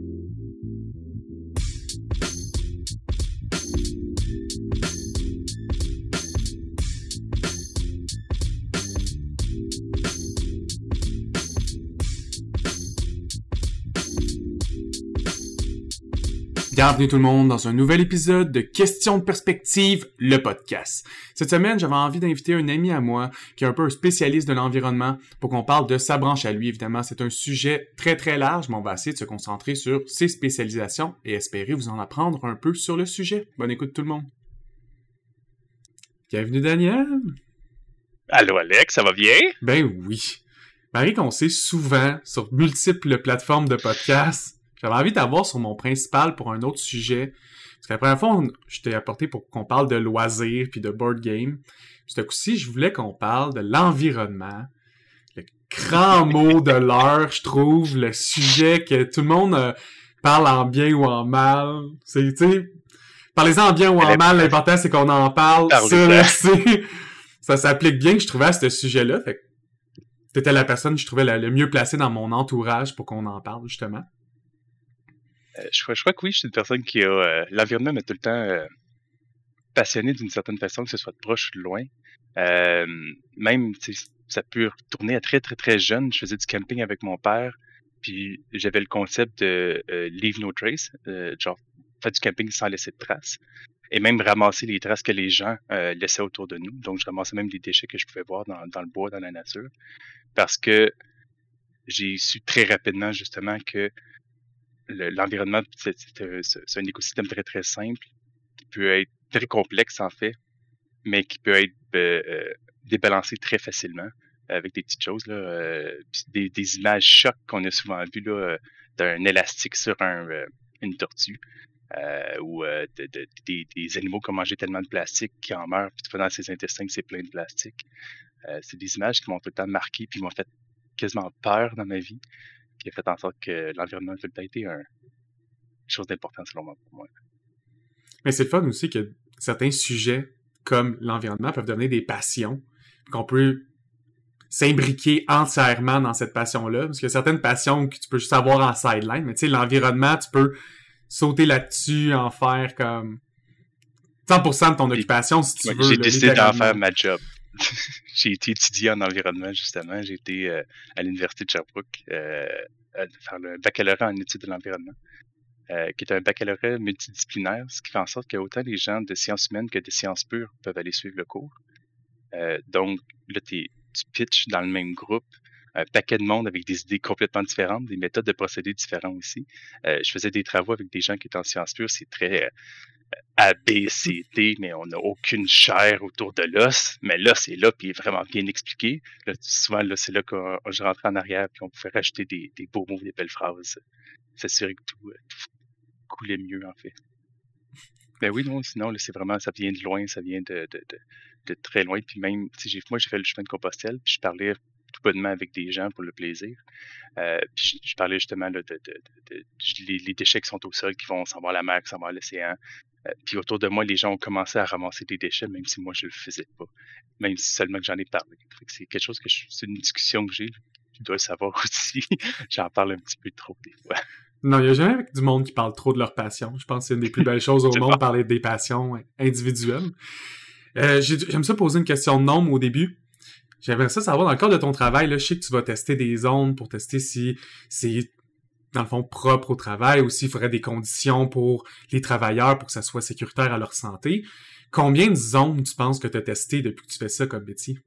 thank you Bienvenue tout le monde dans un nouvel épisode de Questions de perspective, le podcast. Cette semaine, j'avais envie d'inviter un ami à moi qui est un peu un spécialiste de l'environnement pour qu'on parle de sa branche à lui. Évidemment, c'est un sujet très très large, mais on va essayer de se concentrer sur ses spécialisations et espérer vous en apprendre un peu sur le sujet. Bonne écoute tout le monde. Bienvenue Daniel. Allô Alex, ça va bien? Ben oui. Marie qu'on sait souvent sur multiples plateformes de podcasts j'avais envie d'avoir sur mon principal pour un autre sujet. Parce que la première fois, je t'ai apporté pour qu'on parle de loisirs puis de board game. Ce coup-ci, je voulais qu'on parle de l'environnement. Le grand mot de l'heure, je trouve, le sujet que tout le monde euh, parle en bien ou en mal. C'est, tu sais, parlez-en en bien ou en mal, l'important c'est qu'on en parle. Ça, ça s'applique bien que je trouvais à ce sujet-là. Fait que t'étais la personne que je trouvais le mieux placée dans mon entourage pour qu'on en parle, justement. Euh, je, crois, je, crois que oui, je suis une personne qui a. Euh, l'environnement m'a tout le temps euh, passionné d'une certaine façon, que ce soit de proche ou de loin. même, ça peut tourner à très, très, très jeune. Je faisais du camping avec mon père, puis j'avais le concept de leave no trace, genre faire du camping sans laisser de traces, et même ramasser les traces que les gens laissaient autour de nous. Donc, je ramassais même des déchets que je pouvais voir dans, dans le bois, dans la nature, parce que j'ai su très rapidement, justement, que l'environnement, c'est un écosystème très, très simple qui peut être très complexe, en fait, mais qui peut être euh, euh, débalancé très facilement avec des petites choses. Euh, des, images chocs qu'on a souvent vues d'un élastique sur un, une tortue. ou des, animaux qui ont mangé tellement de plastique qui en meurent, puis dans ses intestins c'est plein de plastique. c'est des images qui m'ont tout le temps marqué, puis m'ont fait quasiment peur dans ma vie qui a fait en sorte que l'environnement a été un, quelque chose d'important selon moi pour moi. Mais c'est le fun aussi que certains sujets comme l'environnement peuvent donner des passions, qu'on peut s'imbriquer entièrement dans cette passion-là, parce qu'il y a certaines passions que tu peux juste avoir en sideline, mais tu sais, l'environnement, tu peux sauter là-dessus, en faire comme 100% de ton occupation si tu veux. J'ai décidé d'en faire ma job. j'ai été étudiant en environnement, justement. J'ai été euh, à l'Université de Sherbrooke euh, faire le baccalauréat en études de l'environnement, euh, qui est un baccalauréat multidisciplinaire, ce qui fait en sorte qu'autant les gens de sciences humaines que de sciences pures peuvent aller suivre le cours. donc, là, tu pitches dans le même groupe, un paquet de monde avec des idées complètement différentes, des méthodes de procédés différentes aussi. je faisais des travaux avec des gens qui étaient en sciences pures, c'est très a, B, C, D, mais on n'a aucune chair autour de l'os. Mais là, c'est là, puis il est vraiment bien expliqué. souvent, là, c'est là que je rentrais en arrière, puis on pouvait rajouter des, beaux mots, des belles phrases. S'assurer que tout, coulait mieux, en fait. Mais oui, non, sinon, c'est vraiment, ça vient de loin, ça vient de, de, très loin. Puis même, moi, j'ai fait le chemin de Compostelle, puis je parlais tout bonnement avec des gens pour le plaisir. Euh, puis je, parlais justement de, les, déchets qui sont au sol, qui vont s'en à la mer, qui s'en vont à l'océan, euh, puis autour de moi, les gens ont commencé à ramasser des déchets, même si moi, je le faisais pas. Même si seulement que j'en ai parlé. C'est quelque chose que c'est une discussion que j'ai. Tu dois le savoir aussi. J'en parle un petit peu trop des fois. Non, il n'y a jamais du monde qui parle trop de leur passion. Je pense que c'est une des plus belles choses au monde, parler des passions individuelles. Euh, J'aime ça poser une question de nombre au début. J'aimerais ça savoir, dans le cadre de ton travail, là, je sais que tu vas tester des zones pour tester si c'est dans le fond, propre au travail. Aussi, il faudrait des conditions pour les travailleurs pour que ça soit sécuritaire à leur santé. Combien de zones tu penses que tu as testé depuis que tu fais ça comme métier?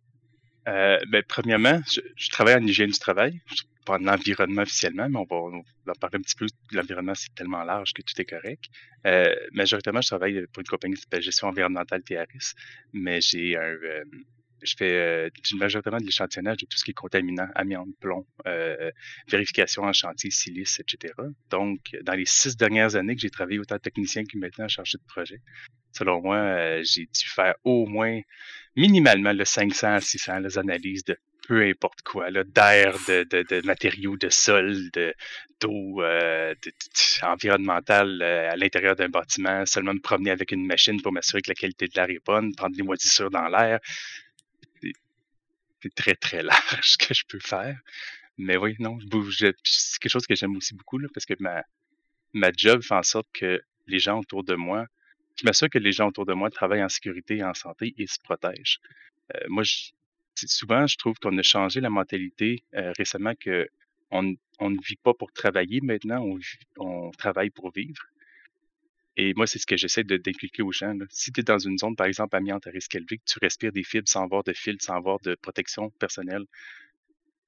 Euh, ben, premièrement, je, travaille en hygiène du travail, pas en environnement officiellement, mais on va, en parler un petit peu. L'environnement, c'est tellement large que tout est correct. Euh, majoritairement, je travaille pour une compagnie s'appelle Gestion environnementale TRS, mais j'ai un, euh, je fais euh, majoritairement de l'échantillonnage de tout ce qui est contaminant, amiante, plomb, euh, vérification en chantier, silice, etc. Donc, dans les six dernières années que j'ai travaillé autant de techniciens que maintenant chargé de projet, selon moi, euh, j'ai dû faire au moins minimalement le 500 à 600 les analyses de peu importe quoi, d'air, de, de, de, matériaux, de sol, de, d'eau, euh, environnementale à l'intérieur d'un bâtiment, seulement me promener avec une machine pour m'assurer que la qualité de l'air est bonne, prendre des moisissures dans l'air, c'est très, très large que je peux faire. Mais oui, non, c'est quelque chose que j'aime aussi beaucoup, là, parce que ma, ma job fait en sorte que les gens autour de moi, je m'assure que les gens autour de moi travaillent en sécurité et en santé et se protègent. Euh, moi, je, souvent, je trouve qu'on a changé la mentalité euh, récemment que on, on, ne vit pas pour travailler maintenant, on travaille pour vivre. Et moi, c'est ce que j'essaie d'inculquer aux gens. Si tu es dans une zone, par exemple, amiante à risque élevé, que tu respires des fibres sans avoir de fils, sans avoir de protection personnelle,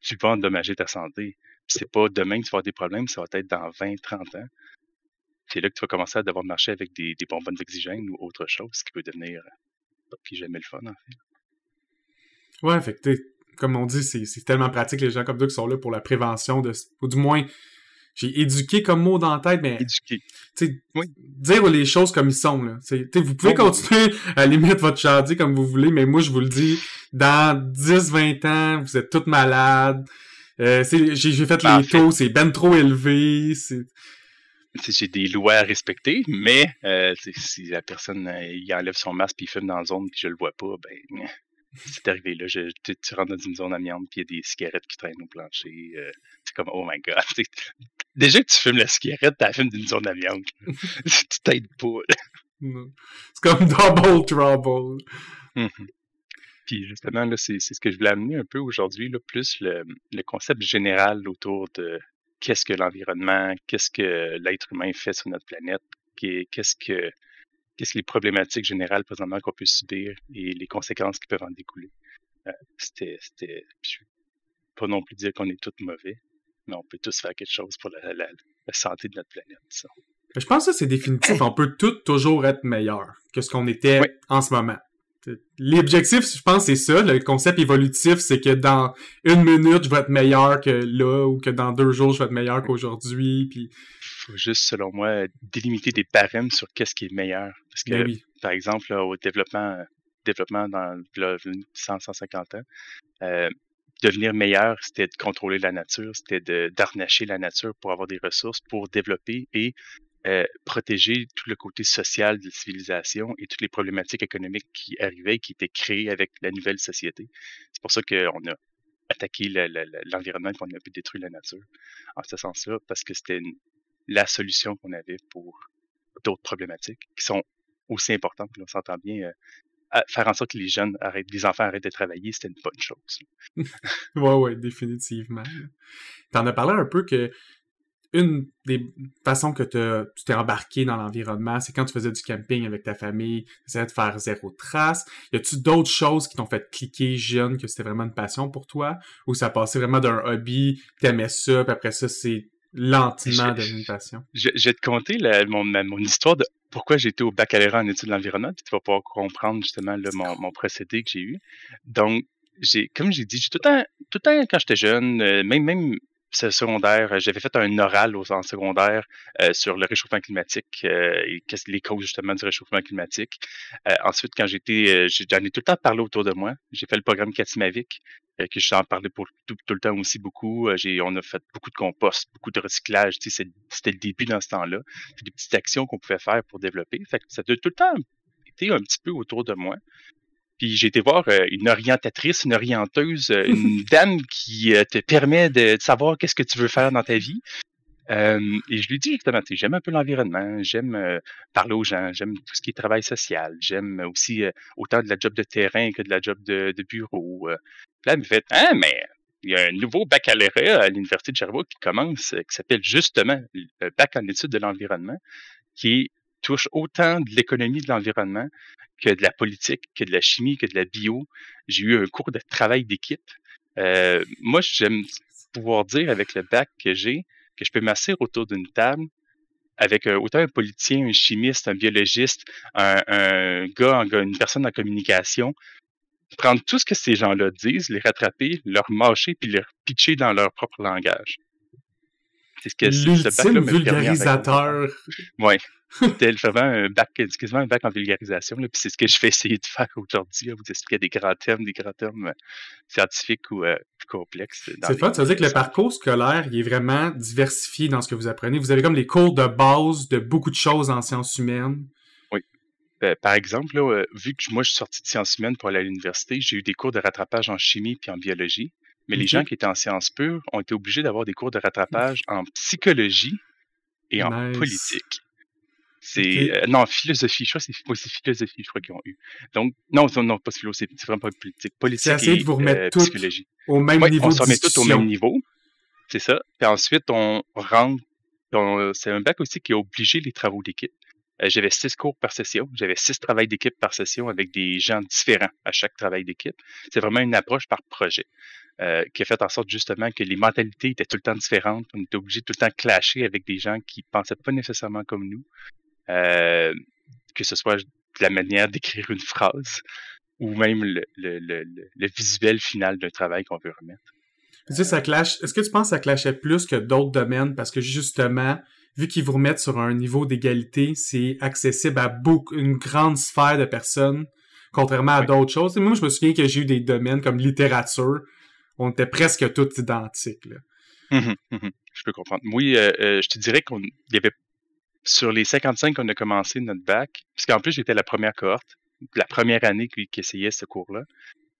tu vas endommager ta santé. C'est pas demain que tu vas avoir des problèmes, ça va être dans 20, 30 ans. C'est là que tu vas commencer à devoir marcher avec des, des d'oxygène ou autre chose, ce qui peut devenir pas plus jamais le fun, en fait. Ouais, fait que comme on dit, c'est tellement pratique les gens comme toi qui sont là pour la prévention de ou du moins j'ai éduqué comme mot dans la tête, mais éduqué. Oui. dire les choses comme ils sont. Là. vous pouvez continuer à limite votre chardier comme vous voulez, mais moi je vous le dis, dans 10-20 ans, vous êtes toutes malades. Euh, j'ai fait les taux, c'est ben trop élevé. J'ai des lois à respecter, mais euh, si la personne euh, il enlève son masque puis il fume dans la zone puis je le vois pas, ben c'est arrivé là. Je, tu, rentres dans une zone amiante puis il y a des cigarettes qui traînent au plancher. Euh, c'est comme oh my god. Déjà que tu fumes la cigarette, tu fumes d'une zone amiante. tu t'aides pas. C'est comme double trouble. Mm-hmm. Puis justement, là, c'est, ce que je voulais amener un peu aujourd'hui, là, plus le, le concept général autour de qu'est-ce que l'environnement, qu'est-ce que l'être humain fait sur notre planète, qu'est-ce que qu'est-ce que les problématiques générales présentement qu'on peut subir et les conséquences qui peuvent en découler. Euh, c'était, c'était, pas non plus dire qu'on est tous mauvais, mais on peut tous faire quelque chose pour la, la, santé de notre planète. Ça. Je pense que c'est définitif. On peut tous toujours être meilleur que ce qu'on était en ce moment. L'objectif, je pense, c'est ça. Le concept évolutif, c'est que dans une minute, je vais être meilleur que là, ou que dans deux jours, je vais être meilleur qu'aujourd'hui. Puis... faut juste, selon moi, délimiter des barèmes sur qu'est-ce qui est meilleur. Parce que, ben par exemple, au développement, développement dans 100-150 ans, euh, devenir meilleur, c'était de contrôler la nature, c'était d'arnacher la nature pour avoir des ressources, pour développer et euh, protéger tout le côté social de la civilisation et toutes les problématiques économiques qui arrivaient, qui étaient créées avec la nouvelle société. C'est pour ça qu'on a attaqué l'environnement et qu'on a pu détruire la nature en ce sens-là, parce que c'était la solution qu'on avait pour d'autres problématiques qui sont aussi importantes. On s'entend bien. Euh, faire en sorte que les jeunes arrêtent, les enfants arrêtent de travailler, c'était une bonne chose. ouais, ouais, définitivement. Tu en as parlé un peu que une des façons que tu t'es embarqué dans l'environnement, c'est quand tu faisais du camping avec ta famille, tu essayais de faire zéro trace. Y a-tu d'autres choses qui t'ont fait cliquer jeune que c'était vraiment une passion pour toi? Ou ça passait vraiment d'un hobby, t'aimais ça, puis après ça, c'est lentement devenu une passion? Je, vais te conter mon, histoire de pourquoi j'ai été au baccalauréat en études de l'environnement, puis tu vas pouvoir comprendre justement mon, mon procédé que j'ai eu. Donc, j'ai, comme j'ai dit, j'ai tout le temps, tout le temps quand j'étais jeune, euh, même, même secondaire, euh, j'avais fait un oral aux en secondaire euh, sur le réchauffement climatique euh, et les causes justement du réchauffement climatique. ensuite, quand j'étais, j'en ai tout le temps parlé autour de moi. J'ai fait le programme Katimavik, que j'en parlais pour tout, le temps aussi beaucoup. J'ai, on a fait beaucoup de compost, beaucoup de recyclage. Tu sais, c'était le début dans ce temps-là. Des petites actions qu'on pouvait faire pour développer. Fait ça a tout le temps été un petit peu autour de moi. Puis j'ai été voir euh, une orientatrice, une orienteuse, euh, une dame qui euh, te permet de, savoir qu'est-ce que tu veux faire dans ta vie. et je lui dis justement, j'aime un peu l'environnement, j'aime parler aux gens, j'aime tout ce qui est travail social, j'aime aussi autant de la job de terrain que de la job de, bureau. là, elle me fait, ah, mais il y a un nouveau baccalauréat à l'Université de Sherbrooke qui commence, qui s'appelle justement le bac en études de l'environnement, qui touche autant de l'économie de l'environnement que de la politique, que de la chimie, que de la bio. J'ai eu un cours de travail d'équipe. Euh, moi, j'aime pouvoir dire avec le bac que j'ai que je peux m'asseoir autour d'une table avec euh, autant un politicien, un chimiste, un biologiste, un, gars, une personne en communication, prendre tout ce que ces gens-là disent, les rattraper, leur mâcher, puis les pitcher dans leur propre langage. C'est ce que L'ultime vulgarisateur. Oui. C'était vraiment un bac, excusez un bac en vulgarisation. puis c'est ce que je vais essayer de faire aujourd'hui, vous expliquer des grands termes, des grands termes euh, scientifiques ou euh, plus complexes. C'est fun, ça veut dire que le parcours scolaire, il est vraiment diversifié dans ce que vous apprenez. Vous avez comme les cours de base de beaucoup de choses en sciences humaines. Oui. Ben, par exemple, là, euh, vu que moi je suis sorti de sciences humaines pour aller à l'université, j'ai eu des cours de rattrapage en chimie puis en biologie. Mais les gens qui étaient en sciences pures ont été obligés d'avoir des cours de rattrapage en psychologie et en politique. C'est euh, non philosophie, je crois que c'est philosophie, je crois qu'ils ont eu. Donc non, non, pas philosophie, c'est vraiment pas politique, politique et de vous remettre psychologie. au même niveau. On se remet tout au même niveau, c'est ça. Puis ensuite on rentre. C'est un bac aussi qui a obligé les travaux d'équipe. Euh, j'avais six cours par session, j'avais six travails d'équipe par session avec des gens différents à chaque travail d'équipe. C'est vraiment une approche par projet euh, qui a fait en sorte justement que les mentalités étaient tout le temps différentes. On était obligé tout le temps de clasher avec des gens qui pensaient pas nécessairement comme nous, euh, que ce soit la manière d'écrire une phrase ou même le, le, le, le visuel final d'un travail qu'on veut remettre. Tu sais, ça clash. Est-ce que tu penses que ça clashait plus que d'autres domaines? Parce que justement, vu qu'ils vous remettent sur un niveau d'égalité, c'est accessible à beaucoup, une grande sphère de personnes, contrairement à d'autres choses. Et moi, je me souviens que j'ai eu des domaines comme littérature, on était presque tous identiques. Là. Mmh mmh je peux comprendre. Oui, euh, euh, je te dirais qu'on y avait sur les 55 qu'on a commencé notre bac, puisqu'en plus j'étais la première cohorte, la première année qui, essayait ce cours-là.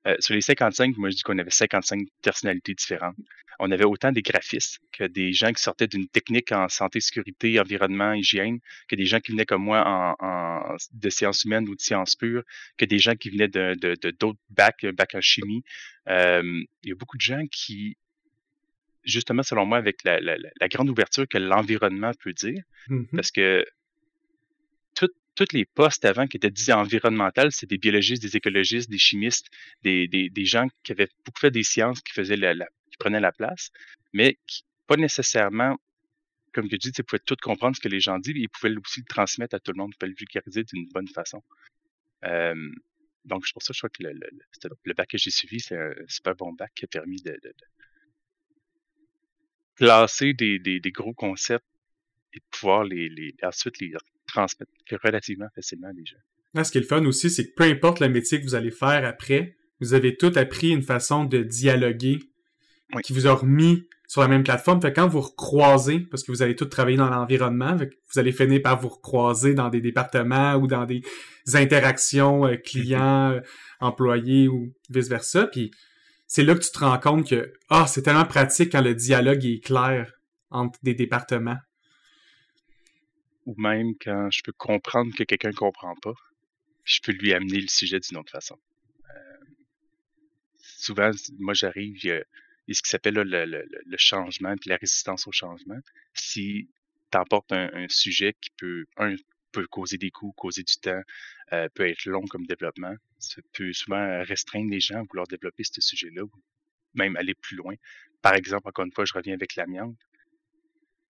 Euh, sur les 55, moi je dis qu'on avait 55 personnalités différentes. On avait autant des graphistes que des gens qui sortaient d'une technique en santé, sécurité, environnement, hygiène, que des gens qui venaient comme moi en, de sciences humaines ou de sciences pures, que des gens qui venaient de, d'autres bacs, bacs en chimie. Euh, il y a beaucoup de gens qui, justement, selon moi, avec la, grande ouverture que l'environnement peut dire, mmh parce que tous les postes avant qui étaient dits environnementaux, c'est des biologistes, des écologistes, des chimistes, des, des, des, gens qui avaient beaucoup fait des sciences, qui faisaient la, qui prenaient la place, mais qui pas nécessairement, comme je dis, ils pouvaient tout comprendre ce que les gens disent, mais ils pouvaient aussi le transmettre à tout le monde, ils pouvaient le vulgariser d'une bonne façon. Euh, donc, c'est pour ça je crois que le, le, le bac que j'ai suivi, c'est un super bon bac qui a permis de, de, de classer des, des, des, gros concepts et de pouvoir les, les, ensuite les transmettre relativement facilement à des gens. Ah, ce qui est le fun aussi, c'est que peu importe le métier que vous allez faire après, vous avez tout appris une façon de dialoguer qui vous a remis sur la même plateforme. Fait quand vous recroisez, parce que vous allez tous travailler dans l'environnement, vous allez finir par vous recroiser dans des départements ou dans des interactions euh, clients, euh, employés ou vice-versa. Puis c'est là que tu te rends compte que ah, c'est tellement pratique quand le dialogue est clair entre des départements ou même quand je peux comprendre que quelqu'un ne comprend pas, je peux lui amener le sujet d'une autre façon. Euh, souvent, moi j'arrive, il y a, ce qui s'appelle le, changement et la résistance au changement. Si tu emportes un, sujet qui peut, un, peut causer des coûts, causer du temps, euh, peut être long comme développement, ça peut souvent restreindre les gens à vouloir développer ce sujet-là ou même aller plus loin. Par exemple, encore une fois, je reviens avec l'amiante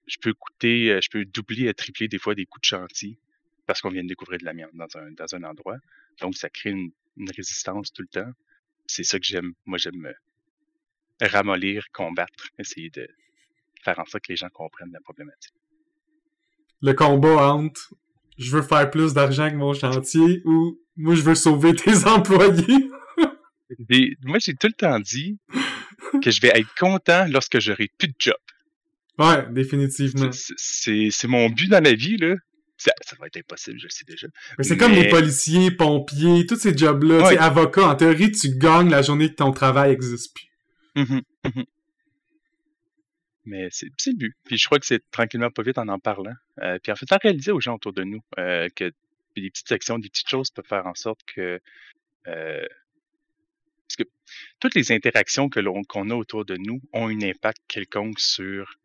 je peux coûter, euh, je peux doubler et tripler des fois des coûts de chantier parce qu'on vient de découvrir de l'amiante dans un, dans un endroit. Donc, ça crée une, résistance tout le temps. C'est ça que j'aime. Moi, j'aime ramollir, combattre, essayer de faire en sorte que les gens comprennent la problématique. Le combat entre je veux faire plus d'argent que mon chantier ou moi, je veux sauver tes employés. moi, j'ai tout le temps dit que je vais être content lorsque j'aurai plus de job. Ouais, définitivement. C'est mon but dans la vie, là. Ça, va être impossible, je le sais déjà. Mais c'est comme les policiers, pompiers, tous ces jobs-là. Ouais. avocat, en théorie, tu gagnes la journée que ton travail n'existe plus. Mmh mmh Mais c'est le but. Puis je crois que c'est tranquillement pas vite en en parlant. Euh, puis en fait, en réaliser aux gens autour de nous euh, que des petites actions, des petites choses peuvent faire en sorte que euh, parce que toutes les interactions que l'on qu'on a autour de nous ont un impact quelconque sur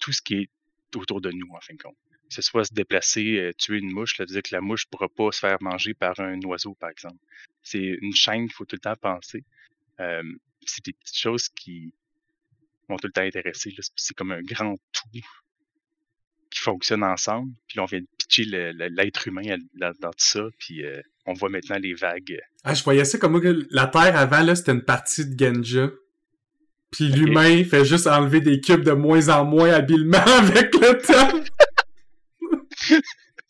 tout ce qui est autour de nous, en fin de compte. Que ce soit se déplacer, tuer une mouche, veut dire que la mouche ne pourra pas se faire manger par un oiseau, par exemple. C'est une chaîne qu'il faut tout le temps penser. C'est des petites choses qui vont tout le temps intéresser. C'est comme un grand tout qui fonctionne ensemble. Puis là, on vient de pitcher l'être humain dans, tout ça. Puis on voit maintenant les vagues. Ah, je voyais ça comme la Terre avant, là, c'était une partie de Genja. Puis l'humain fait juste enlever des cubes de moins en moins habilement avec le temps.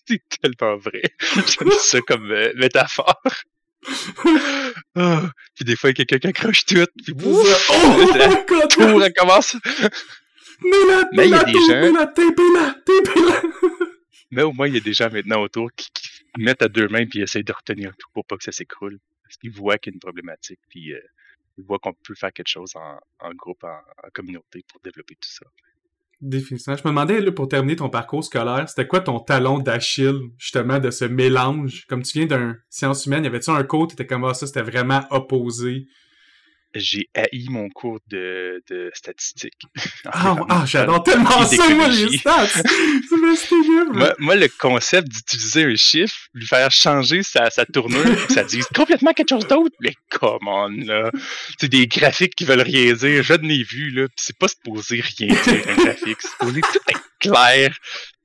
c'est tellement vrai. J'aime ça comme euh, métaphore. Ah, puis des fois, il y a quelqu'un qui accroche tout, puis ouf, oh, oh tout recommence. Mais il y a des gens... mais au moins, il y a des gens maintenant autour qui, mettent à deux mains puis essayent de retenir tout pour pas que ça s'écroule. Parce qu'ils voient qu'il y a une problématique, puis euh, voit qu'on peut faire quelque chose en, groupe, en, communauté pour développer tout ça. Définitivement. Je me demandais, là, pour terminer ton parcours scolaire, c'était quoi ton talon d'Achille, justement, de ce mélange? Comme tu viens d'un science humaine, y avait-tu un cours, t'étais comme, ah, ça, c'était vraiment opposé? J'ai haï mon cours de, de statistique. Ah, ah j'adore tellement ça, moi, les stats! c'est moi, moi, le concept d'utiliser un chiffre, lui faire changer sa, sa tournure, ça dise complètement quelque chose d'autre, mais comment là? C'est des graphiques qui veulent rien dire, je n'ai vu, là, pis c'est pas supposé rien dire, un graphique, c'est supposé tout être clair,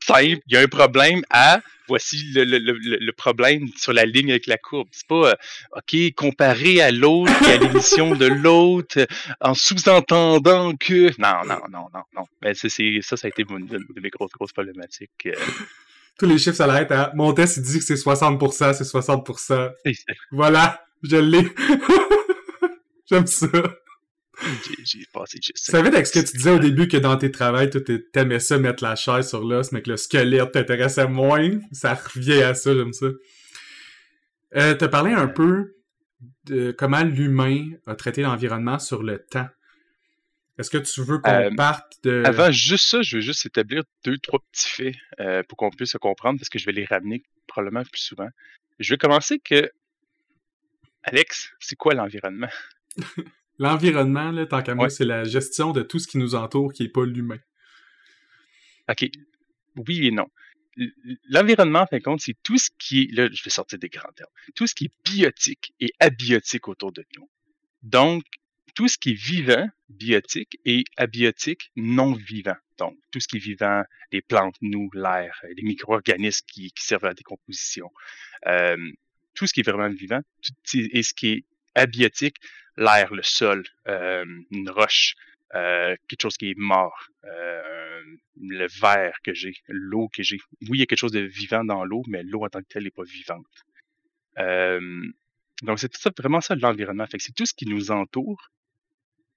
simple, il y a un problème à voici le, le, le, problème sur la ligne avec la courbe. C'est pas euh, OK, comparé à l'autre et à l'émission de l'autre euh, en sous-entendant que. Non, non, non, non, non. Mais c'est, ça, ça a été une de mes grosses, grosses problématiques. Euh. Tous les chiffres, ça l'arrête à mon test, il dit que c'est 60%, c'est 60%. Voilà, je l'ai. J'aime ça. J'ai passé juste Ça avec ce que tu disais au début que dans tes travails, tu t'aimais ça mettre la chaise sur l'os, mais que le squelette t'intéressait moins. Ça revient à ça, j'aime ça. Euh, as parlé un peu de comment l'humain a traité l'environnement sur le temps. Est-ce que tu veux qu'on euh, parte de... Avant juste ça, je veux juste établir deux, trois petits faits euh, pour qu'on puisse se comprendre, parce que je vais les ramener probablement plus souvent. Je vais commencer que... Alex, c'est quoi l'environnement? L'environnement, là, tant qu'à moi, c'est la gestion de tout ce qui nous entoure qui n'est pas l'humain. OK. Oui et non. L'environnement, en fin de compte, c'est tout ce qui est, là, je vais sortir des grands termes, tout ce qui est biotique et abiotique autour de nous. Donc, tout ce qui est vivant, biotique, et abiotique, non vivant. Donc, tout ce qui est vivant, les plantes, nous, l'air, les micro-organismes qui, servent à la décomposition, euh, tout ce qui est vraiment vivant, et ce qui est abiotique, l'air, le sol, euh, une roche, euh, quelque chose qui est mort, euh, le verre que j'ai, l'eau que j'ai. Oui, il y a quelque chose de vivant dans l'eau, mais l'eau en tant que telle n'est pas vivante. donc, c'est ça, vraiment ça l'environnement. C'est tout ce qui nous entoure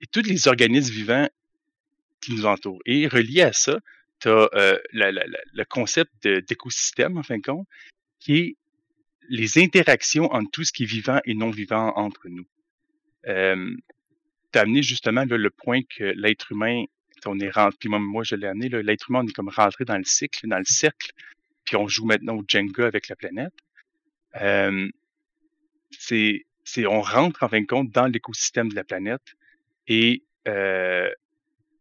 et tous les organismes vivants qui nous entourent. Et relié à ça, tu as le concept d'écosystème, en fin de compte, qui est les interactions entre tout ce qui est vivant et non vivant entre nous. Euh, tu as amené justement le point que l'être humain, on est rentré, puis moi, moi je l'ai amené, l'être humain, on est comme rentré dans le cycle, dans le cercle, puis on joue maintenant au Jenga avec la planète. Euh, c'est, on rentre en fin de compte dans l'écosystème de la planète et euh,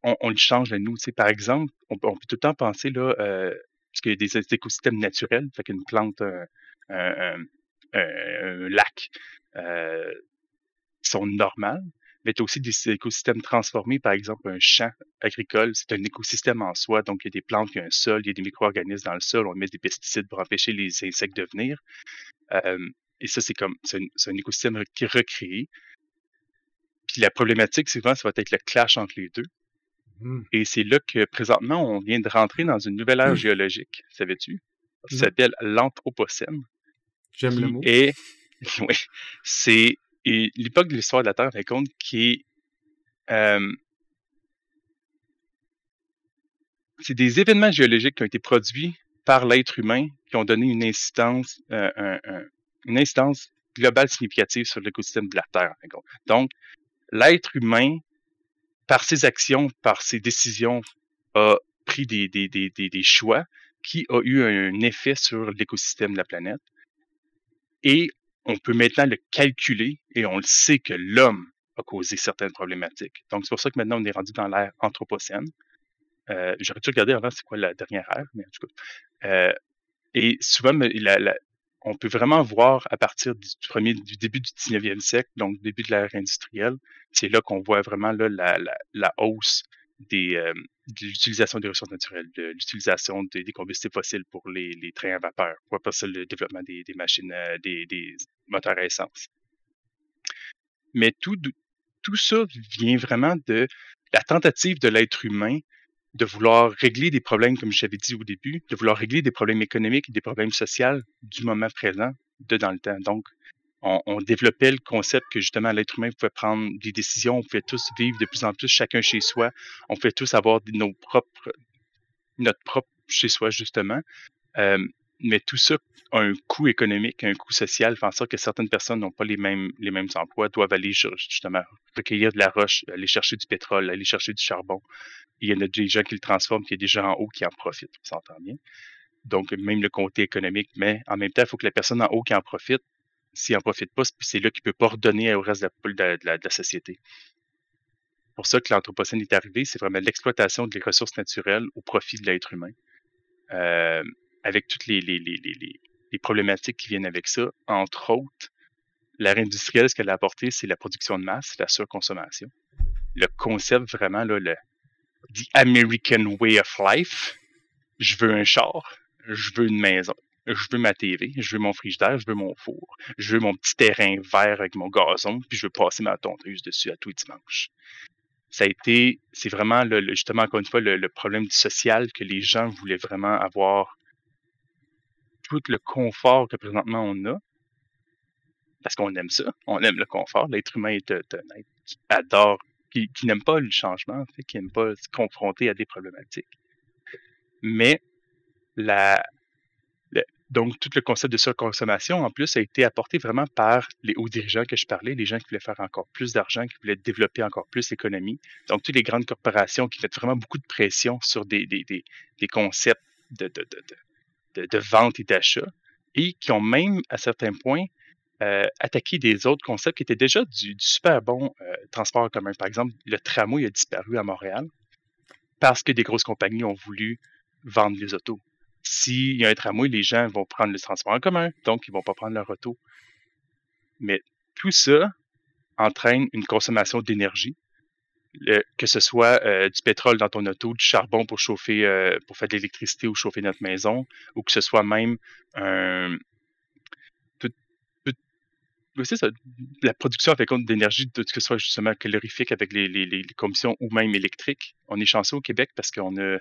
on, on, le change de nous. par exemple, on, peut tout le temps penser là, euh, parce qu'il y a des écosystèmes naturels, fait qu'une plante, un, lac, euh, sont normales, mais tu as aussi des écosystèmes transformés, par exemple un champ agricole, c'est un écosystème en soi, donc il y a des plantes, il y a un sol, il y a des micro-organismes dans le sol, on met des pesticides pour empêcher les insectes de venir. Euh, et ça, c'est comme c'est un, écosystème qui est recréé. Puis la problématique, souvent, ça va être le clash entre les deux. Mmh. Et c'est là que présentement, on vient de rentrer dans une nouvelle ère mmh. géologique, savais-tu? Ça mmh. s'appelle l'Anthropocène. J'aime le mot. Et oui, c'est et l'époque de l'histoire de la Terre, par contre, qui euh, c'est des événements géologiques qui ont été produits par l'être humain qui ont donné une incidence, euh, une incidence globale significative sur l'écosystème de la Terre. Donc, l'être humain, par ses actions, par ses décisions, a pris des, des, des, des choix qui ont eu un effet sur l'écosystème de la planète. On peut maintenant le calculer et on le sait que l'homme a causé certaines problématiques. Donc, c'est pour ça que maintenant, on est rendu dans l'ère anthropocène. Euh, J'aurais dû regarder avant c'est quoi la dernière ère, mais en tout cas. Euh, et souvent, on peut vraiment voir à partir du, premier, du début du 19e siècle, donc début de l'ère industrielle, c'est là qu'on voit vraiment la hausse euh, de l'utilisation des ressources naturelles, de l'utilisation des, combustibles fossiles pour les, trains à vapeur, pour pas le développement des, machines, euh, des, des, moteurs à essence. Mais tout, tout ça vient vraiment de la tentative de l'être humain de vouloir régler des problèmes, comme j'avais dit au début, de vouloir régler des problèmes économiques, des problèmes sociaux du moment présent, de dans le temps. Donc, on, développait le concept que justement l'être humain pouvait prendre des décisions, on pouvait tous vivre de plus en plus chacun chez soi, on pouvait tous avoir notre propre chez soi justement. Mais tout ça a un coût économique, un coût social, fait en sorte que certaines personnes n'ont pas les mêmes, les mêmes emplois, doivent aller justement recueillir de la roche, aller chercher du pétrole, aller chercher du charbon. il y en a des gens qui le transforment, puis il y a des gens en haut qui en profitent, on s'entend bien. Donc, même le côté économique, mais en même temps, il faut que la personne en haut qui en profite, s'il en profite pas, c'est là qu'il peut pas redonner au reste de la, société. Pour ça que l'Anthropocène est arrivé, c'est vraiment l'exploitation des ressources naturelles au profit de l'être humain, euh, avec toutes les, problématiques qui viennent avec ça. Entre autres, l'ère industrielle, ce qu'elle a apporté, c'est la production de masse, la surconsommation. Le concept vraiment, là, le The American Way of Life, je veux un char, je veux une maison, je veux ma TV, je veux mon frigidaire, je veux mon four, je veux mon petit terrain vert avec mon gazon, puis je veux passer ma tondeuse dessus à tous les dimanches. Ça a été, c'est vraiment le, justement encore une fois le, problème du social que les gens voulaient vraiment avoir tout le confort que présentement on a, parce qu'on aime ça, on aime le confort. L'être humain est un être qui adore, qui, qui n'aime pas le changement, qui n'aime pas se confronter à des problématiques. Mais la, donc, tout le concept de surconsommation, en plus, a été apporté vraiment par les hauts dirigeants que je parlais, les gens qui voulaient faire encore plus d'argent, qui voulaient développer encore plus l'économie. Donc, toutes les grandes corporations qui mettent vraiment beaucoup de pression sur des, des, des, concepts de, de, de, de, vente et d'achat et qui ont même, à certains points, euh, attaqué des autres concepts qui étaient déjà du, super bon euh, transport commun. Par exemple, le tramway a disparu à Montréal parce que des grosses compagnies ont voulu vendre les autos s'il y a un tramway, les gens vont prendre le transport en commun, donc ils ne vont pas prendre leur auto. Mais tout ça entraîne une consommation d'énergie, que ce soit euh, du pétrole dans ton auto, du charbon pour chauffer, euh, pour faire de l'électricité ou chauffer notre maison, ou que ce soit même un, la production avec d'énergie, que ce soit justement calorifique avec les, les, combustions ou même électriques. On est chanceux au Québec parce qu'on a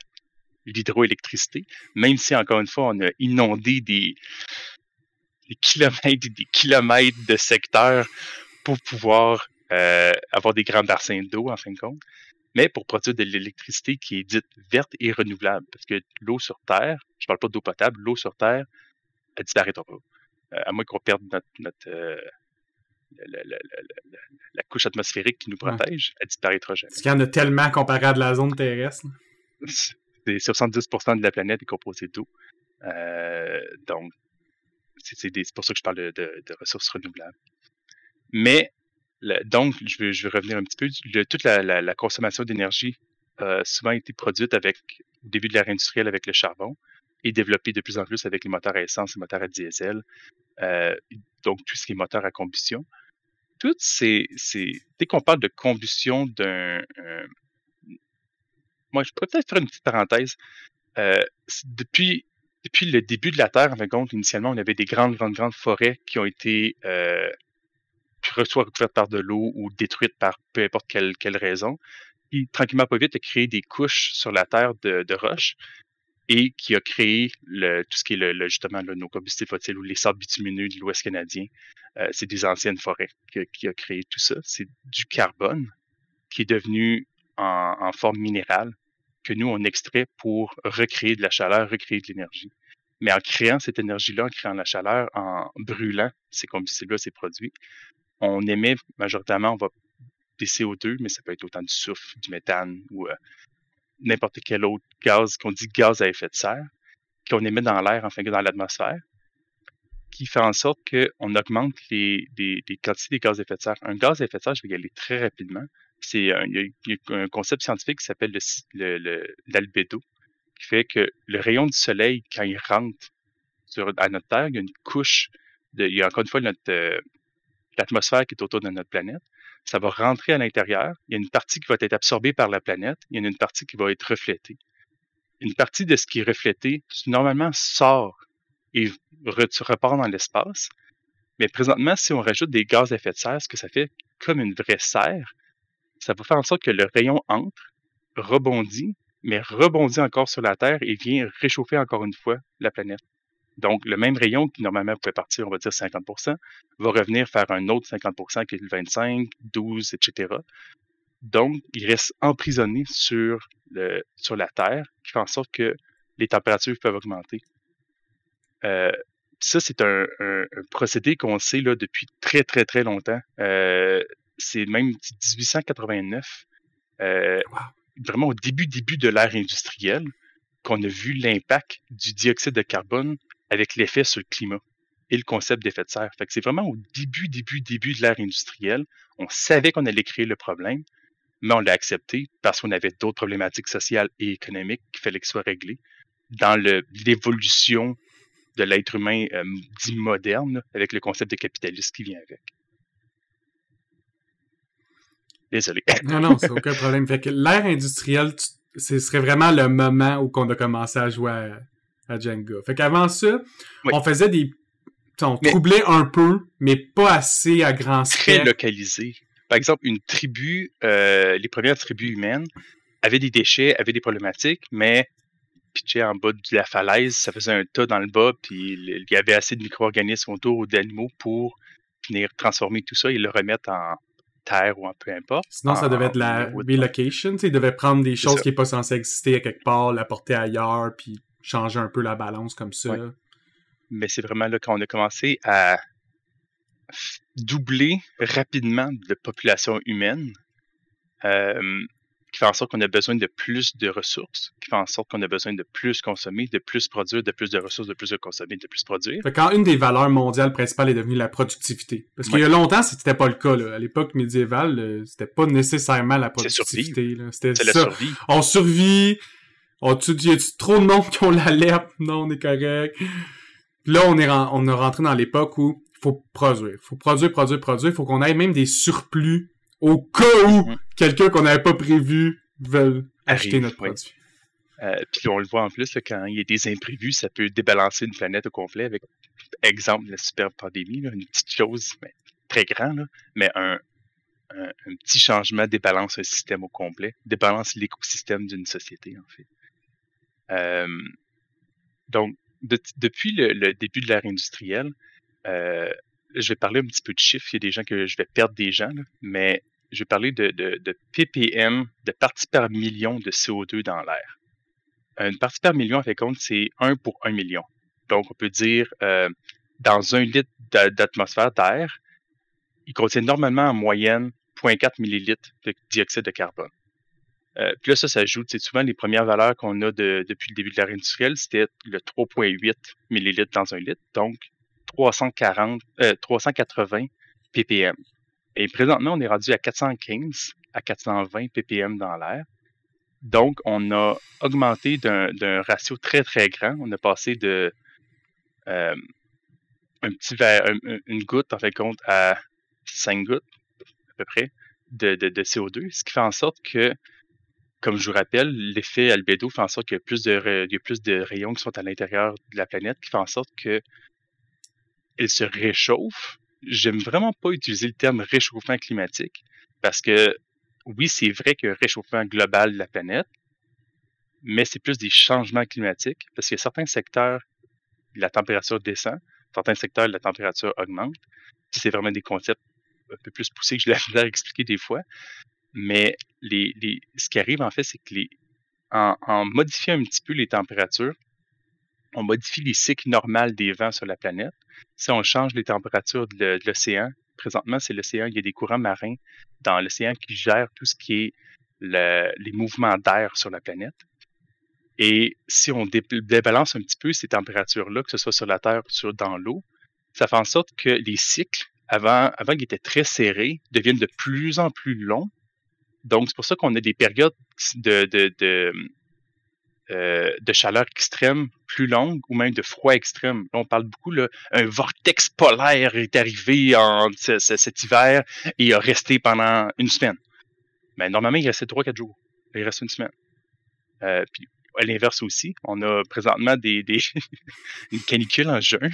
l'hydroélectricité, même si, encore une fois, on a inondé des, kilomètres et des kilomètres de secteurs pour pouvoir euh, avoir des grands bassins d'eau, en fin de compte, mais pour produire de l'électricité qui est dite verte et renouvelable. Parce que l'eau sur Terre, je parle pas d'eau potable, l'eau sur Terre, elle disparaîtra pas. Euh, à moins qu'on perde notre, euh, la, couche atmosphérique qui nous protège, elle disparaîtra jamais. Parce qu'il y en a tellement comparé à de la zone terrestre. 70% de la planète est composée d'eau. Euh, donc, c'est pour ça que je parle de, ressources renouvelables. Mais, donc, je vais, revenir un petit peu. toute la, consommation d'énergie a souvent été produite avec, au début de l'ère industrielle avec le charbon et développée de plus en plus avec les moteurs à essence les moteurs à diesel. Euh, donc, tout ce qui est moteur à combustion. Toutes ces, dès qu'on parle de combustion d'un moi, je pourrais peut-être faire une petite parenthèse. Euh, depuis, le début de la Terre, en fin de compte, initialement, on avait des grandes, grandes, grandes forêts qui ont été euh, soit recouvertes par de l'eau ou détruites par peu importe quelle, raison. Puis, tranquillement, pas vite, a créé des couches sur la Terre de, roches et qui a créé le, tout ce qui est le, justement nos combustibles fossiles ou les sables bitumineux de l'Ouest canadien. Euh, c'est des anciennes forêts qui, qui a créé tout ça. C'est du carbone qui est devenu en, en forme minérale que nous, on extrait pour recréer de la chaleur, recréer de l'énergie. Mais en créant cette énergie-là, en créant la chaleur, en brûlant ces combustibles-là, ces produits, on émet majoritairement, on va des CO2, mais ça peut être autant du soufre, du méthane ou euh, n'importe quel autre gaz qu'on dit gaz à effet de serre, qu'on émet dans l'air, enfin dans l'atmosphère, qui fait en sorte qu'on augmente les, les, quantités de gaz à effet de serre. Un gaz à effet de serre, je vais y aller très rapidement, c'est un concept scientifique qui s'appelle l'albédo, qui fait que le rayon du soleil, quand il rentre sur, à notre Terre, il y a une couche, de, il y a encore une fois l'atmosphère qui est autour de notre planète. Ça va rentrer à l'intérieur. Il y a une partie qui va être absorbée par la planète. Il y a une partie qui va être reflétée. Une partie de ce qui est reflété, normalement, sort et repart dans l'espace. Mais présentement, si on rajoute des gaz à effet de serre, ce que ça fait comme une vraie serre, ça va faire en sorte que le rayon entre, rebondit, mais rebondit encore sur la Terre et vient réchauffer encore une fois la planète. Donc, le même rayon qui normalement pouvait partir, on va dire 50% va revenir faire un autre 50% qui est le 25, 12, etc. Donc, il reste emprisonné sur, la Terre, qui fait en sorte que les températures peuvent augmenter. Euh, ça, c'est un, procédé qu'on sait là, depuis très, très, très longtemps. Euh, c'est même 1889. Euh, vraiment au début, début de l'ère industrielle qu'on a vu l'impact du dioxyde de carbone avec l'effet sur le climat et le concept d'effet de serre. Fait que c'est vraiment au début, début, début de l'ère industrielle. On savait qu'on allait créer le problème, mais on l'a accepté parce qu'on avait d'autres problématiques sociales et économiques qu'il fallait que soient réglées dans l'évolution de l'être humain euh, dit moderne avec le concept de capitalisme qui vient avec. Désolé. non, non, c'est aucun problème. Fait que l'ère industrielle, ce serait vraiment le moment où on a commencé à jouer à, Jenga. Fait qu'avant ça, on faisait des... On troublait un peu, mais pas assez à grand Très localisé. Par exemple, une tribu, euh, les premières tribus humaines avaient des déchets, avaient des problématiques, mais pitchaient en bas de la falaise, ça faisait un tas dans le bas, puis il y avait assez de micro-organismes autour ou d'animaux pour venir transformer tout ça et le remettre en terre ou en peu importe. Sinon, ça devait être la relocation. Ils devaient prendre des choses qui n'est pas censées exister à quelque part, la porter ailleurs, puis changer un peu la balance comme ça. Mais c'est vraiment là qu'on a commencé à doubler rapidement de population humaine. Euh, qui fait en sorte qu'on a besoin de plus de ressources, qui fait en sorte qu'on a besoin de plus consommer, de plus produire, de plus de ressources, de plus de consommer, de plus produire. quand une des valeurs mondiales principales est devenue la productivité. Parce qu'il y a longtemps, c'était pas le cas. À l'époque médiévale, euh, c'était pas nécessairement la productivité. C'était ça. La survie. On survit. On y a trop de monde qui ont la lèpre? Non, on est correct. là, on est on a rentré dans l'époque où il faut produire. Il faut produire, produire, produire. Il faut qu'on ait même des surplus au cas où quelqu'un qu'on n'avait pas prévu veut acheter notre produit. Euh, puis on le voit en plus, quand il y a des imprévus, ça peut débalancer une planète au complet avec, exemple, la super pandémie, une petite chose très grande, mais un, petit changement débalance un système au complet, débalance l'écosystème d'une société, en fait. Euh, donc, depuis le, début de l'ère industrielle, euh, je vais parler un petit peu de chiffres. Il y a des gens que je vais perdre des gens, mais je vais parler de, ppm, de parties par million de CO2 dans l'air. Une partie par million, en fait compte, c'est 1 pour 1 million. Donc, on peut dire, euh, dans un litre d'atmosphère d'air, il contient normalement en moyenne 0.4 millilitres de dioxyde de carbone. Euh, puis là, ça s'ajoute, c'est souvent les premières valeurs qu'on a depuis le début de l'ère industrielle, c'était le 3.8 millilitres dans un litre. Donc, 340, 380 ppm. Et présentement, on est rendu à 415 à 420 ppm dans l'air. Donc, on a augmenté d'un ratio très, très grand. On a passé de euh, un petit verre, une goutte, en fait, compte, à 5 gouttes, à peu près, de, de, CO2, ce qui fait en sorte que, comme je vous rappelle, l'effet albédo fait en sorte qu'il y a plus de, y a plus de rayons qui sont à l'intérieur de la planète, qui fait en sorte que se réchauffe. J'aime vraiment pas utiliser le terme réchauffement climatique parce que oui, c'est vrai que réchauffement global de la planète, mais c'est plus des changements climatiques parce que certains secteurs, la température descend, certains secteurs, la température augmente. C'est vraiment des concepts un peu plus poussés que je l'ai à expliquer des fois. Mais les, les, ce qui arrive en fait, c'est que les, en, en modifiant un petit peu les températures, on modifie les cycles normaux des vents sur la planète. Si on change les températures de, l'océan, présentement, c'est l'océan, il y a des courants marins dans l'océan qui gèrent tout ce qui est les mouvements d'air sur la planète. Et si on débalance un petit peu ces températures-là, que ce soit sur la Terre ou dans l'eau, ça fait en sorte que les cycles, avant, avant qu'ils étaient très serrés, deviennent de plus en plus longs. Donc, c'est pour ça qu'on a des périodes de, de euh, de chaleur extrême plus longue ou même de froid extrême. Là, on parle beaucoup, là, un vortex polaire est arrivé en, cet hiver et a resté pendant une semaine. Mais normalement, il restait 3-4 jours. Il reste une semaine. Euh, puis à l'inverse aussi, on a présentement des, des une canicule en juin.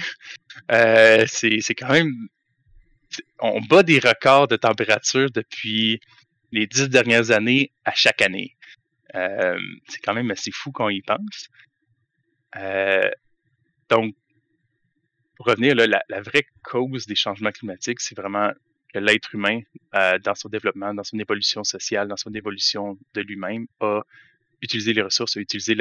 Euh, c'est quand même... On bat des records de température depuis les dix dernières années à chaque année. Euh, c'est quand même assez fou quand on y pense. Euh, donc, pour revenir, là, la, vraie cause des changements climatiques, c'est vraiment que l'être humain, euh, dans son développement, dans son évolution sociale, dans son évolution de lui-même, a utilisé les ressources, a utilisé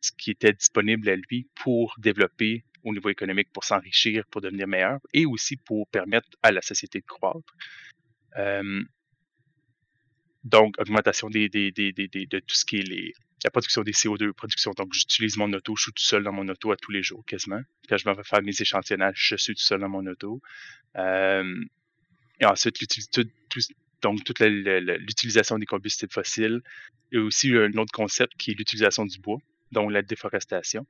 ce qui était disponible à lui pour développer au niveau économique, pour s'enrichir, pour devenir meilleur, et aussi pour permettre à la société de croître. Donc, augmentation des, de tout ce qui est la production des CO2, production. Donc, j'utilise mon auto, je suis tout seul dans mon auto à tous les jours, quasiment. Quand je vais faire mes échantillonnages, je suis tout seul dans mon auto. Et ensuite, donc, toute l'utilisation des combustibles fossiles. Et aussi un autre concept qui est l'utilisation du bois, donc la déforestation.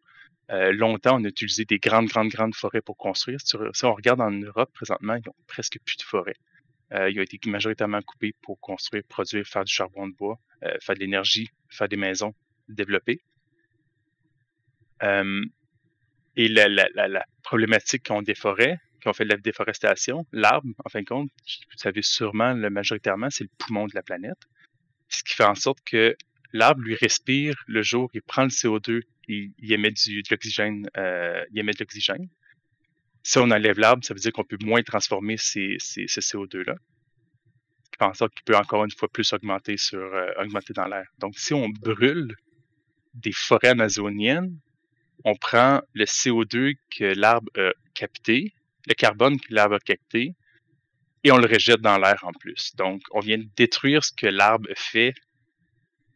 Euh, longtemps, on a utilisé des grandes, grandes, grandes forêts pour construire. Si on regarde en Europe, présentement, ils n'ont presque plus de forêts. Euh, ils ont été majoritairement coupés pour construire, produire, faire du charbon de bois, euh, faire de l'énergie, faire des maisons, développer. Euh, et la, problématique qu'on forêts, qu'on fait de la déforestation, l'arbre, en fin de compte, vous savez sûrement, le, majoritairement, c'est le poumon de la planète. Ce qui fait en sorte que l'arbre lui respire le jour, il prend le CO2, il, il euh, il émet de l'oxygène. Si on enlève l'arbre, ça veut dire qu'on peut moins transformer ces, ces, ce CO2-là. Ce qui fait en sorte qu'il peut encore une fois plus augmenter sur euh, augmenter dans l'air. Donc, si on brûle des forêts amazoniennes, on prend le CO2 que l'arbre a capté, le carbone que l'arbre a capté, et on le rejette dans l'air en plus. Donc, on vient de détruire ce que l'arbre fait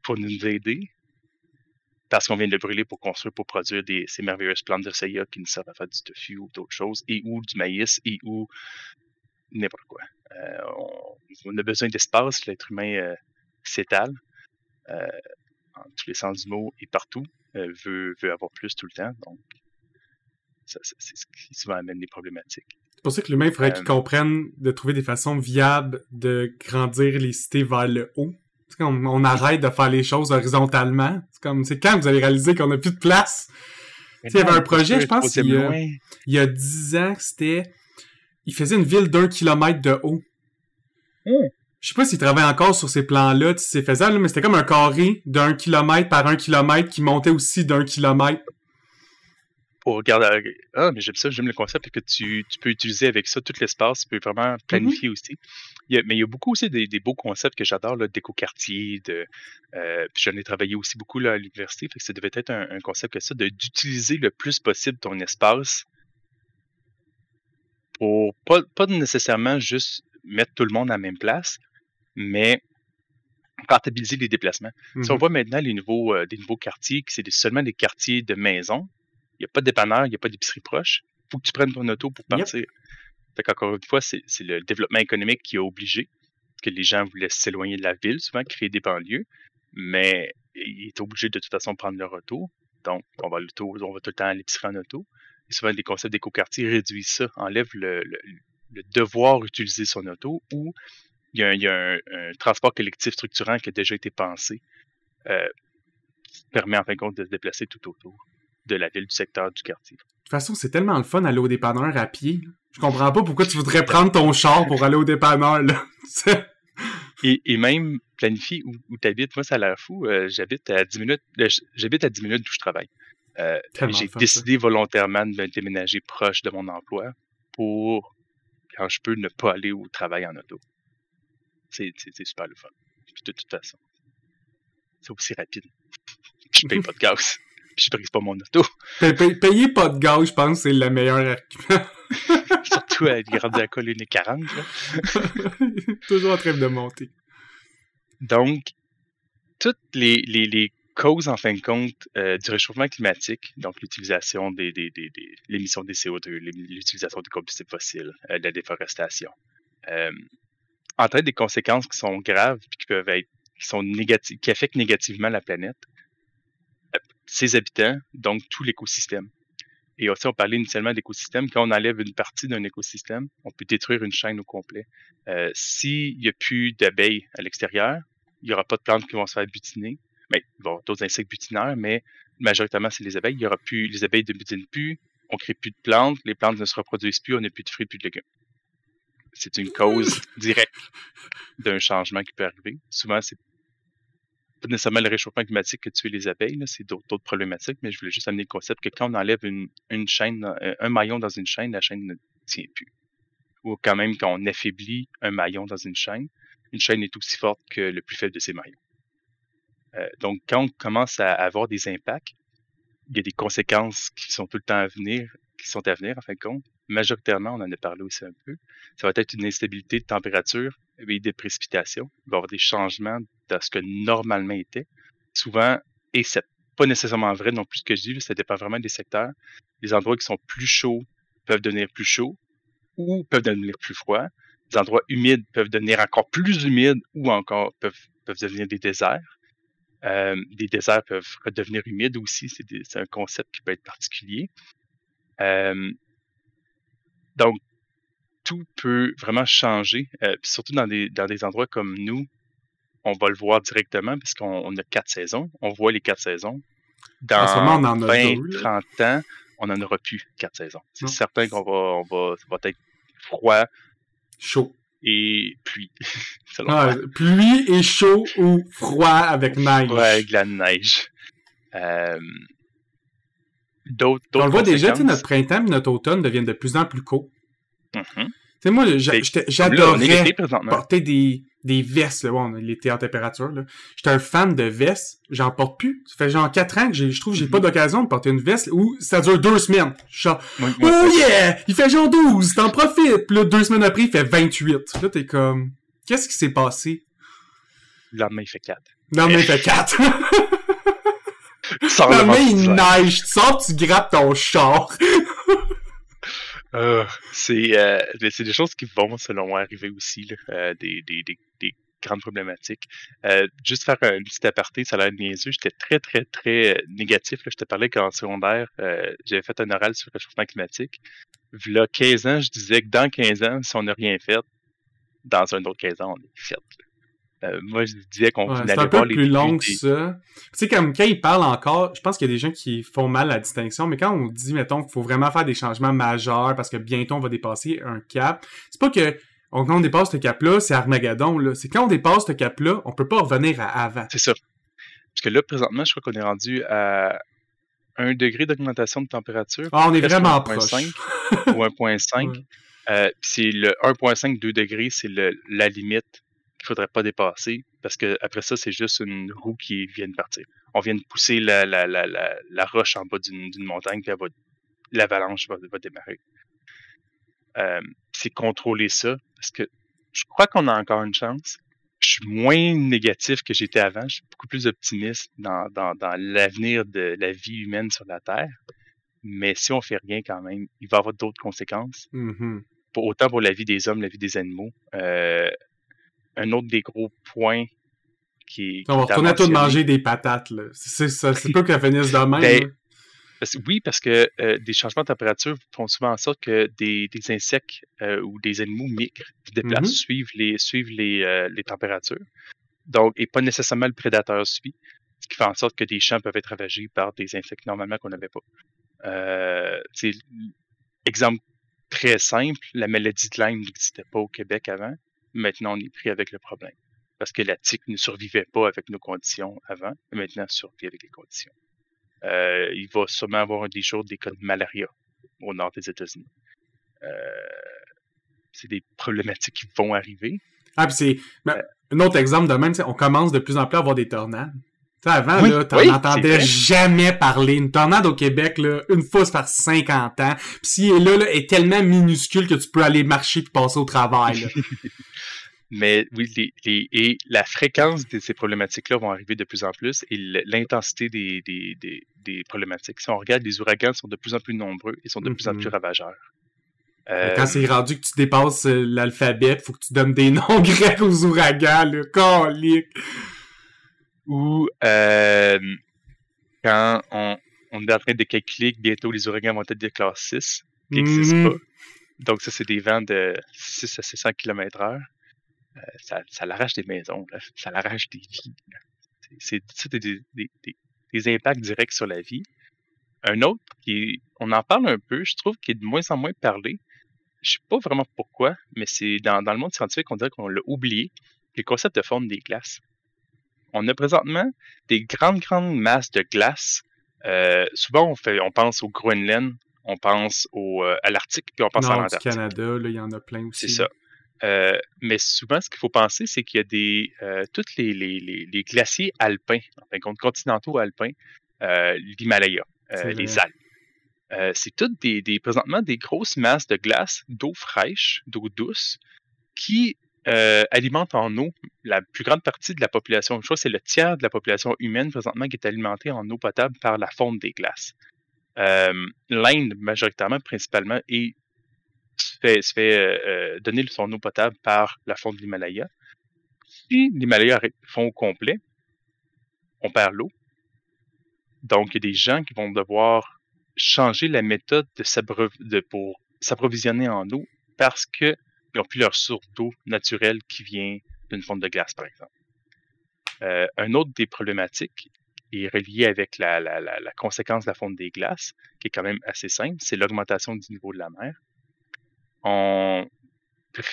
pour nous aider, parce qu'on vient de le brûler pour construire, pour produire des, ces merveilleuses plantes de soya qui nous servent à faire du tofu ou d'autres choses, et ou du maïs, et ou n'importe quoi. Euh, on, a besoin d'espace, l'être humain euh, s'étale. Euh, en tous les sens du mot et partout, euh, veut, veut avoir plus tout le temps. Donc, c'est ce qui souvent amène des problématiques. C'est pour ça que l'humain, il faudrait qu'il comprenne de trouver des façons viables de grandir les cités vers le haut. Comme on arrête de faire les choses horizontalement. C'est comme c'est quand vous avez réalisé qu'on n'a plus de place? il y avait un projet, je pense, il y, a, il y a 10 ans, c'était. Il faisait une ville d'un kilomètre de haut. Hmm je sais pas s'il travaille encore sur ces plans-là, si c'est faisable, mais c'était comme un carré d'un kilomètre par un kilomètre qui montait aussi d'un kilomètre. Pour regarder. Ah, mais j'aime ça, j'aime le concept que tu, tu, peux utiliser avec ça tout l'espace, tu peux vraiment planifier mm-hmm. aussi. mais il y a beaucoup aussi des, beaux concepts que j'adore, d'éco-quartier, de. Euh, puis j'en ai travaillé aussi beaucoup là, à l'université, fait que ça devait être un, concept que ça, d'utiliser le plus possible ton espace pour pas, pas nécessairement juste mettre tout le monde à la même place, mais rentabiliser les déplacements. Si on mmh voit maintenant les nouveaux, euh, des nouveaux quartiers, c'est seulement des quartiers de maison, il n'y a pas de dépanneur, il n'y a pas d'épicerie proche, il faut que tu prennes ton auto pour partir. Fait qu'encore une fois, c'est le développement économique qui a obligé que les gens voulaient s'éloigner de la ville, souvent créer des banlieues, mais ils étaient obligés de toute façon prendre leur auto. Donc, on va, on va tout le temps à l'épicerie en auto. Et souvent, des concepts d'éco-quartier réduisent ça, enlèvent le, le, devoir d'utiliser son auto ou il y a, un, transport collectif structurant qui a déjà été pensé, euh, qui permet en fin de compte de se déplacer tout autour de la ville, du secteur, du quartier. De toute façon, c'est tellement le fun d'aller au dépanneur à pied. Je comprends pas pourquoi tu voudrais prendre ton char pour aller au dépanneur. Là. et, même planifier où, où tu habites, moi ça a l'air fou. Euh, j'habite à 10 minutes. Euh, j'habite à 10 minutes d'où je travaille. j'ai décidé volontairement de me déménager proche de mon emploi pour quand je peux ne pas aller au travail en auto. C'est super le fun. Puis de toute façon, c'est aussi rapide. je paye pas de gaz. Puis je brise pas mon auto. payer pas de gaz, je pense, c'est le meilleur argument. Surtout à rendu à colline 40. Toujours en train de monter. Donc, toutes les, les, les causes, en fin de compte, euh, du réchauffement climatique, donc l'utilisation des, des, des, des l'émission des CO2, l'utilisation des combustibles fossiles, euh, la déforestation, euh, entraîne des conséquences qui sont graves et qui peuvent être, qui sont négatives, qui affectent négativement la planète, ses habitants, donc tout l'écosystème. Et aussi, on parlait initialement d'écosystème. Quand on enlève une partie d'un écosystème, on peut détruire une chaîne au complet. Euh, S'il n'y a plus d'abeilles à l'extérieur, il n'y aura pas de plantes qui vont se faire butiner. Mais bon, d'autres insectes butinaires, mais majoritairement, c'est les abeilles. Il y aura plus, les abeilles ne butinent plus, on crée plus de plantes, les plantes ne se reproduisent plus, on n'a plus de fruits, plus de légumes c'est une cause directe d'un changement qui peut arriver. Souvent, c'est pas nécessairement le réchauffement climatique que tue les abeilles, c'est d'autres problématiques, mais je voulais juste amener le concept que quand on enlève une, chaîne, euh, un maillon dans une chaîne, la chaîne ne tient plus. Ou quand même, quand on affaiblit un maillon dans une chaîne, une chaîne est aussi forte que le plus faible de ses maillons. Euh, donc, quand on commence à avoir des impacts, il y a des conséquences qui sont tout le temps à venir, qui sont à venir, en fin de compte, majoritairement, on en a parlé aussi un peu, ça va être une instabilité de température et de précipitation. Il va y avoir des changements de ce que normalement était. Souvent, et c'est pas nécessairement vrai non plus ce que je dis, ça dépend vraiment des secteurs. Les endroits qui sont plus chauds peuvent devenir plus chauds ou peuvent devenir plus froids. Les endroits humides peuvent devenir encore plus humides ou encore peuvent, peuvent devenir des déserts. Euh, des déserts peuvent redevenir humides aussi. C'est un concept qui peut être particulier. Euh, donc, tout peut vraiment changer. Euh, surtout dans des, dans des endroits comme nous, on va le voir directement parce qu'on a quatre saisons. On voit les quatre saisons. Dans 20, 30 ans, on n'en aura plus quatre saisons. C'est certain qu'on va, on va, ça va être froid, chaud et pluie. ah, pluie et chaud ou froid avec neige. Ouais, avec la neige. Euh, d'autres, on le voit déjà, notre printemps et notre automne deviennent de plus en plus courts. Mm sais, moi, j'adorais porter des, des vestes. Là. Bon, l'été en température. J'étais un fan de vestes. J'en porte plus. Ça fait genre 4 ans que je trouve que j'ai pas mhm. d'occasion de porter une veste où ça dure deux semaines. Genre, oh yeah! Il fait genre 12, t'en profites. Puis là, deux semaines après, il fait 28. Là, t'es comme, qu'est-ce qui s'est passé? Le lendemain, il fait 4. Le lendemain, il fait 4. le lendemain, il neige. Tu sors, tu grappes ton char. Euh, c'est euh, c'est des choses qui vont, selon moi, arriver aussi, là, euh, des, des, des, des, grandes problématiques. Euh, juste faire un petit aparté, ça a l'air niaiseux. J'étais très, très, très négatif. Là. Je te parlais qu'en secondaire, j'avais fait un oral sur le réchauffement climatique. Là, 15 ans, je disais que dans 15 ans, si on n'a rien fait, dans un autre 15 ans, on est fait. Euh, moi, je disais qu'on ouais, allait un peu plus long que ça. Tu sais, comme quand ils parlent encore, je pense qu'il y a des gens qui font mal la distinction, mais quand on dit, mettons, qu'il faut vraiment faire des changements majeurs parce que bientôt on va dépasser un cap, c'est pas que quand on dépasse ce cap-là, c'est Armageddon, là. C'est quand on dépasse ce cap-là, on peut pas revenir à avant. C'est ça. Parce que là, présentement, je crois qu'on est rendu à un degré d'augmentation de température. Ah, on est vraiment proche. ou 1.5. Euh, c'est le 1.5, 2 degrés, c'est la limite qu'il faudrait pas dépasser parce que après ça, c'est juste une roue qui vient de partir. On vient de pousser la, la, la, la, roche en bas d'une montagne, puis l'avalanche va, va, démarrer. Euh, c'est contrôler ça parce que je crois qu'on a encore une chance. Je suis moins négatif que j'étais avant. Je suis beaucoup plus optimiste dans, dans, dans l'avenir de la vie humaine sur la Terre. Mais si on fait rien quand même, il va y avoir d'autres conséquences. Mm-hmm. autant pour la vie des hommes, la vie des animaux. Euh, un autre des gros points qui. on va retourner à tout manger des patates, là. C'est pas qu'elle finisse de même. Ben, oui, parce que euh, des changements de température font souvent en sorte que des, des insectes euh, ou des animaux migrent, se déplacent, mm-hmm. suivent, les, suivent les, euh, les, températures. Donc, et pas nécessairement le prédateur suit, ce qui fait en sorte que des champs peuvent être ravagés par des insectes normalement qu'on n'avait pas. exemple très simple, la maladie de Lyme n'existait pas au Québec avant. Maintenant, on est pris avec le problème. Parce que la tique ne survivait pas avec nos conditions avant, et maintenant survit avec les conditions. Euh, il va sûrement avoir des jours des cas de malaria au nord des États-Unis. Euh, c'est des problématiques qui vont arriver. Ah, puis c'est ben, euh, un autre exemple de même, on commence de plus en plus à avoir des tornades. T'sais, avant, là, t'en entendais jamais parler. Une tornade au Québec, là, une fois par 50 ans. Puis si elle est là, là, est tellement minuscule que tu peux aller marcher puis passer au travail. Mais oui, les, les, et la fréquence de ces problématiques-là vont arriver de plus en plus et l'intensité des, des, des, des, problématiques. Si on regarde, les ouragans sont de plus en plus nombreux et sont de plus en plus mm-hmm. ravageurs. Euh, quand c'est rendu que tu dépasses euh, l'alphabet, faut que tu donnes des noms grecs aux ouragans, le colique. Ou euh, quand on, on, est en train de calculer que bientôt les ouragans vont être de classe 6, qui n'existent mm-hmm. pas. Donc ça, c'est des vents de 6 à 600 km heure. Euh, ça, ça l'arrache des maisons, ça l'arrache des vies. C'est des, des, des, impacts directs sur la vie. Un autre qui, on en parle un peu, je trouve qu'il est de moins en moins parlé. Je sais pas vraiment pourquoi, mais c'est dans, dans le monde scientifique, on dirait qu'on l'a oublié. Le concept de forme des glaces. On a présentement des grandes, grandes masses de glace. Euh, souvent, on, fait, on pense au Groenland, on pense au, euh, à l'Arctique, puis on pense à l'Antarctique. Canada, il y en a plein aussi. C'est ça. Euh, mais souvent, ce qu'il faut penser, c'est qu'il y a des tous les, les, les, glaciers alpins, en fin de compte, continentaux alpins, l'Himalaya, les Alpes. Euh, c'est toutes des, des, présentement des grosses masses de glace, d'eau fraîche, d'eau douce, qui euh, alimentent en eau la plus grande partie de la population. Je crois que c'est le tiers de la population humaine présentement qui est alimentée en eau potable par la fonte des glaces. Euh, L'Inde, majoritairement, principalement, et se fait, euh, donner son eau potable par la fonte de l'Himalaya. Si l'Himalaya fond au complet, on perd l'eau. Donc, il y a des gens qui vont devoir changer la méthode de, pour s'approvisionner en eau parce qu'ils n'ont plus leur source d'eau naturelle qui vient d'une fonte de glace, par exemple. Euh, un autre des problématiques est relié avec la, la, la, conséquence de la fonte des glaces, qui est quand même assez simple, c'est l'augmentation du niveau de la mer. On...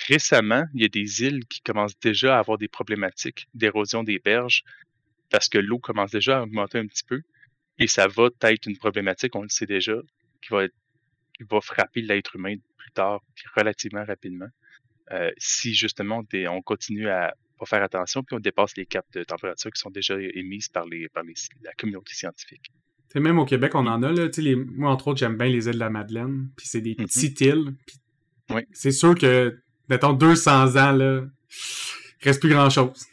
Récemment, il y a des îles qui commencent déjà à avoir des problématiques d'érosion des berges parce que l'eau commence déjà à augmenter un petit peu. Et ça va être une problématique, on le sait déjà, qui va, qui va frapper l'être humain plus tard, relativement rapidement. Euh, si justement on continue à pas faire attention, puis on dépasse les caps de température qui sont déjà émises par, les, par les, la communauté scientifique. T'sais, même au Québec, on en a. Là, les, moi, entre autres, j'aime bien les îles de la Madeleine. Puis c'est des mm-hmm. petites îles. oui. C'est sûr que, mettons, 200 ans, là, il reste plus grand-chose.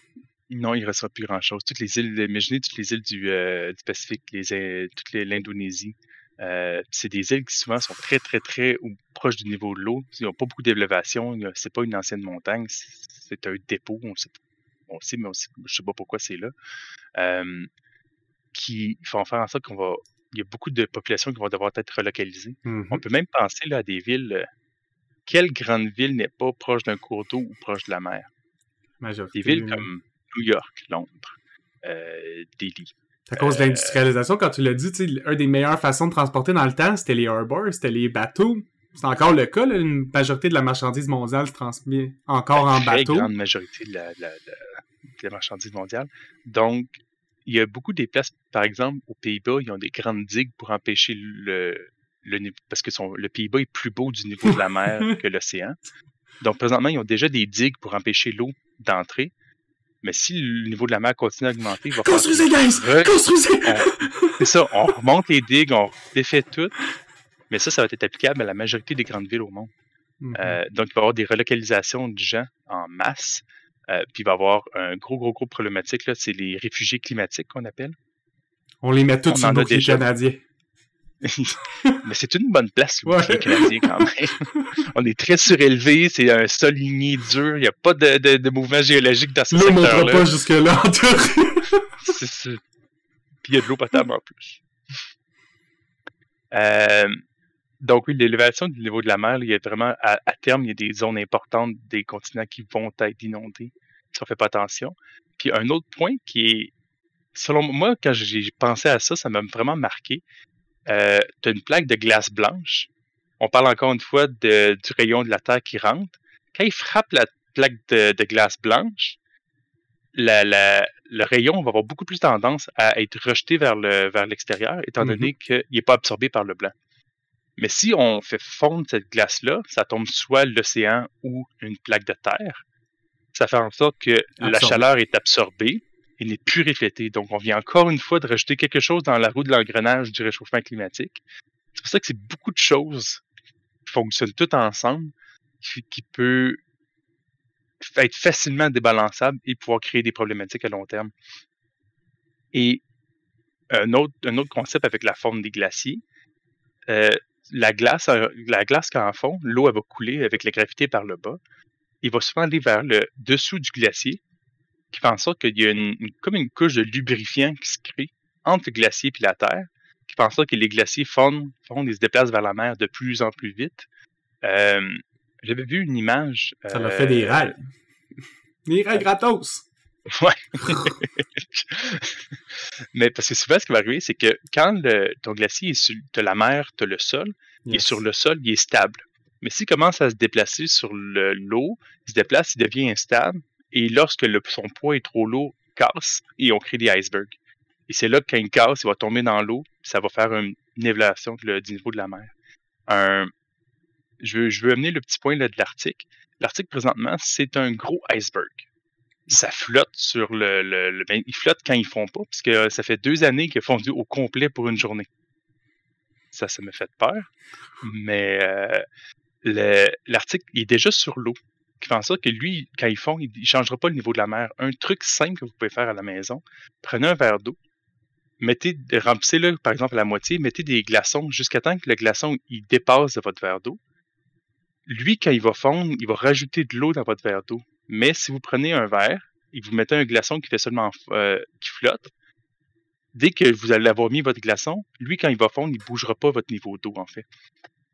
Non, il ne restera plus grand-chose. Toutes les îles, imaginez toutes les îles du, euh, du Pacifique, les, euh, toute l'Indonésie. Euh, c'est des îles qui souvent sont très, très, très proches du niveau de l'eau. Ils n'ont pas beaucoup d'élévation. C'est pas une ancienne montagne. C'est un dépôt. On sait, on sait mais je ne sais pas pourquoi c'est là. Euh, qui font faire en sorte qu'on va. Il y a beaucoup de populations qui vont devoir être relocalisées. On mm-hmm. peut même penser là, à des villes. Quelle grande ville n'est pas proche d'un cours d'eau ou proche de la mer? Des villes comme New York, Londres, euh, Delhi. À cause de euh, l'industrialisation, quand tu l'as dit, une des meilleures façons de transporter dans le temps, c'était les harbors, c'était les bateaux. C'est encore le cas, là, une majorité de la marchandise mondiale se transmet encore en bateau. Une grande majorité de la, marchandise mondiale. Donc, il y a beaucoup des places, par exemple, aux Pays-Bas, ils ont des grandes digues pour empêcher le, le parce que son, le Pays-Bas est plus beau du niveau de la mer que l'océan. Donc, présentement, ils ont déjà des digues pour empêcher l'eau d'entrer. Mais si le niveau de la mer continue à augmenter, il va Construisez, guys! Construisez! C'est ça, on remonte les digues, on défait tout. Mais ça, ça va être applicable à la majorité des grandes villes au monde. Mm-hmm. Euh, donc, il va y avoir des relocalisations de gens en masse. Euh, puis il va y avoir un gros, gros, gros problématique, c'est les réfugiés climatiques qu'on appelle. On les met tous sur le bouclier canadien. Mais c'est une bonne place, le bouclier canadien, quand même. On est très surélevé, c'est un sol ligné dur, il n'y a pas de, de, de, mouvement géologique dans ce secteur-là. L'eau pas jusque-là, c'est Puis il y a de l'eau potable en plus. Euh, donc oui, l'élévation du niveau de la mer, il y a vraiment, à, terme, il y a des zones importantes des continents qui vont être inondés si on ne fait pas attention. Puis un autre point qui est, selon moi, quand j'ai pensé à ça, ça m'a vraiment marqué. Euh, tu as une plaque de glace blanche. On parle encore une fois de, du rayon de la Terre qui rentre. Quand il frappe la plaque de, glace blanche, le rayon va avoir beaucoup plus tendance à être rejeté vers le vers l'extérieur, étant mm-hmm. donné qu'il n'est pas absorbé par le blanc. Mais si on fait fondre cette glace-là, ça tombe soit l'océan ou une plaque de terre. Ça fait en sorte que la chaleur est absorbée et n'est plus reflétée. Donc, on vient encore une fois de rajouter quelque chose dans la roue de l'engrenage du réchauffement climatique. C'est pour ça que c'est beaucoup de choses qui fonctionnent toutes ensemble, qui, peut être facilement débalançable et pouvoir créer des problématiques à long terme. Et un autre, concept avec la forme des glaciers, euh, la glace, la glace quand en fond, l'eau va couler avec la gravité par le bas. Il va souvent aller vers le dessous du glacier, qui fait en sorte qu'il y a une, comme une couche de lubrifiant qui se crée entre le glacier et la terre, qui fait en sorte que les glaciers fondent, fondent et se déplacent vers la mer de plus en plus vite. Euh, j'avais vu une image. Ça m'a fait des euh, rails. Des rails gratos! Ouais. Mais parce que souvent, ce qui va arriver, c'est que quand le, ton glacier est sur la mer, tu as le sol, il est sur le sol, il est stable. Mais s'il commence à se déplacer sur l'eau, il se déplace, il devient instable. Et lorsque le, son poids est trop lourd, casse et on crée des icebergs. Et c'est là que quand il casse, il va tomber dans l'eau, ça va faire une, évaluation du niveau de la mer. Je, veux, amener le petit point là, de l'Arctique. L'Arctique, présentement, c'est un gros iceberg ça flotte sur le, le, ben, ils flottent quand ils font pas, parce que ça fait deux années qu'ils a fondu au complet pour une journée. ça, ça me fait peur. Mais l'article, il est déjà sur l'eau qui fait en sorte que lui, quand ils font, il ne changera pas le niveau de la mer. Un truc simple que vous pouvez faire à la maison, prenez un verre d'eau, mettez, remplissez-le par exemple à la moitié, mettez des glaçons jusqu'à temps que le glaçon dépasse de votre verre d'eau. Lui, quand il va fondre, il va rajouter de l'eau dans votre verre d'eau. Mais si vous prenez un verre et vous mettez un glaçon qui fait seulement euh, qui flotte, dès que vous allez avoir mis votre glaçon, lui, quand il va fondre, il ne bougera pas votre niveau d'eau, en fait.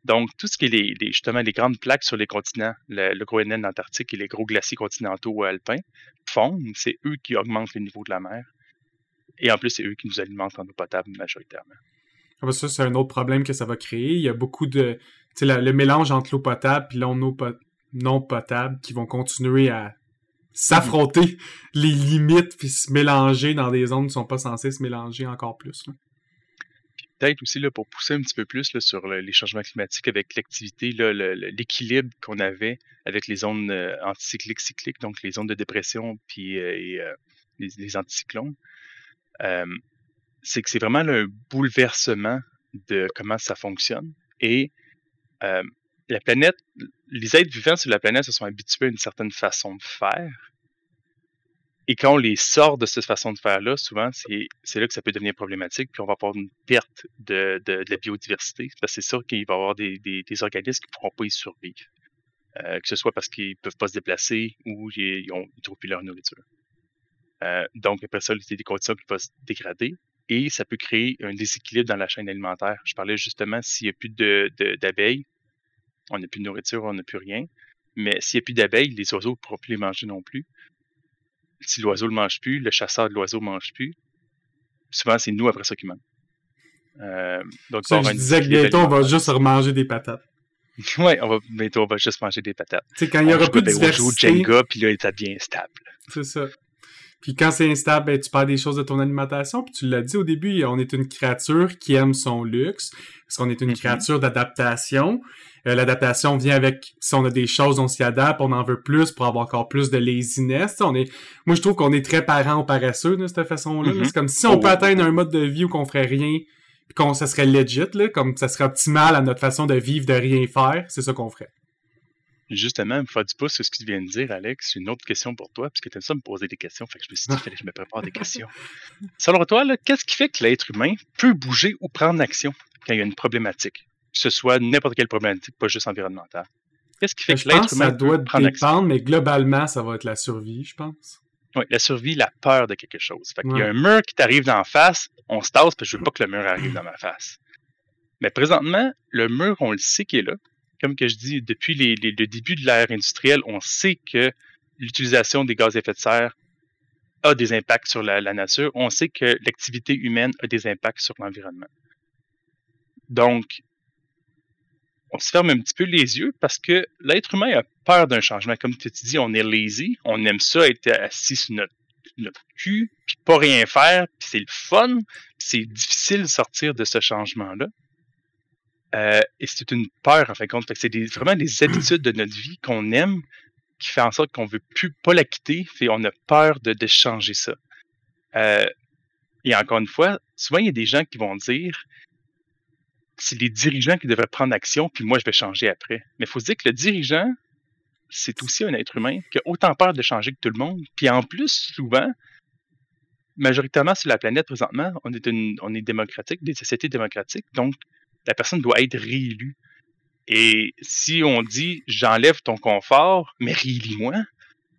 Donc, tout ce qui est les, justement les grandes plaques sur les continents, le, le Groenland antarctique et les gros glaciers continentaux alpins, fondent. C'est eux qui augmentent le niveau de la mer. Et en plus, c'est eux qui nous alimentent en eau potable majoritairement. Ah bah ça, c'est un autre problème que ça va créer. Il y a beaucoup de... Tu sais, le mélange entre l'eau potable et l'eau non potable qui vont continuer à s'affronter les limites puis se mélanger dans des zones qui sont pas censées se mélanger encore plus. Peut-être aussi là, pour pousser un petit peu plus sur les changements climatiques avec l'activité, l'équilibre qu'on avait avec les zones euh, anticycliques cycliques, donc les zones de dépression puis euh, et, euh, les, anticyclones. c'est que c'est vraiment le bouleversement de comment ça fonctionne. Et la planète, les êtres vivants sur la planète se sont habitués à une certaine façon de faire. Et quand on les sort de cette façon de faire-là, souvent, c'est là que ça peut devenir problématique, puis on va avoir une perte de, la biodiversité. Parce que c'est sûr qu'il va y avoir des, organismes qui ne pourront pas y survivre. Euh, que ce soit parce qu'ils ne peuvent pas se déplacer ou ils ne trouvent plus leur nourriture. Euh, donc, après ça, a des conditions qui vont se dégrader et ça peut créer un déséquilibre dans la chaîne alimentaire. Je parlais justement s'il n'y a plus d'abeilles, on n'a plus de nourriture, on n'a plus rien. Mais s'il n'y a plus d'abeilles, les oiseaux ne pourront plus les manger non plus. Si l'oiseau ne le mange plus, le chasseur de l'oiseau ne mange plus. Souvent, c'est nous après ça qui manque. Euh, donc, ça, je disais que bientôt, on va juste remanger des patates. oui, on va, bientôt, on va juste manger des patates. C'est quand il y aura plus de diversité. On joue Jenga, puis là, il est bien stable. C'est ça. Puis quand c'est instable, ben, tu perds des choses de ton alimentation. Puis tu l'as dit au début, on est une créature qui aime son luxe. Parce qu'on est une mm-hmm. créature d'adaptation. Euh, l'adaptation vient avec, si on a des choses, on s'y adapte, on en veut plus pour avoir encore plus de laziness. On est, moi, je trouve qu'on est très parents ou paresseux de cette façon-là. Mm-hmm. C'est comme si on peut oh. atteindre un mode de vie où qu'on ferait rien, puis qu'on, ça serait legit, là, comme ça serait optimal à notre façon de vivre, de rien faire, c'est ça qu'on ferait. Justement, pour faire du pouce sur ce que tu viens de dire, Alex, une autre question pour toi, puisque tu aimes ça me poser des questions, fait que je me suis dit qu'il fallait que je me prépare des questions. Selon toi, qu'est-ce qui fait que l'être humain peut bouger ou prendre action quand il y a une problématique? Que ce soit n'importe quelle problématique, pas juste environnementale. Qu'est-ce qui fait que l'être humain ça doit dépendre, mais globalement, ça va être la survie, je pense. Oui, la survie, la peur de quelque chose. Fait qu'il y a un mur qui t'arrive d'en face, on se tasse parce que je veux pas que le mur arrive dans ma face. Mais présentement, le mur, on le sait qu'il est là comme que je dis, depuis le début de l'ère industrielle, on sait que l'utilisation des gaz à effet de serre a des impacts sur la, nature. On sait que l'activité humaine a des impacts sur l'environnement. Donc, on se ferme un petit peu les yeux parce que l'être humain a peur d'un changement. Comme tu dis, on est lazy, on aime ça être assis sur notre, notre cul, puis pas rien faire, puis c'est le fun, c'est difficile de sortir de ce changement-là. Euh, et c'est une peur, en fin de compte. c'est vraiment des habitudes de notre vie qu'on aime qui fait en sorte qu'on veut plus pas la quitter. et on a peur de, de changer ça. Euh, et encore une fois, souvent, il y a des gens qui vont dire c'est les dirigeants qui devraient prendre action, puis moi, je vais changer après. Mais il faut se dire que le dirigeant, c'est aussi un être humain qui a autant peur de changer que tout le monde. Puis en plus, souvent, majoritairement sur la planète présentement, on est, une, on est démocratique, des sociétés démocratiques. Donc, la personne doit être réélue. Et si on dit j'enlève ton confort, mais réélis-moi,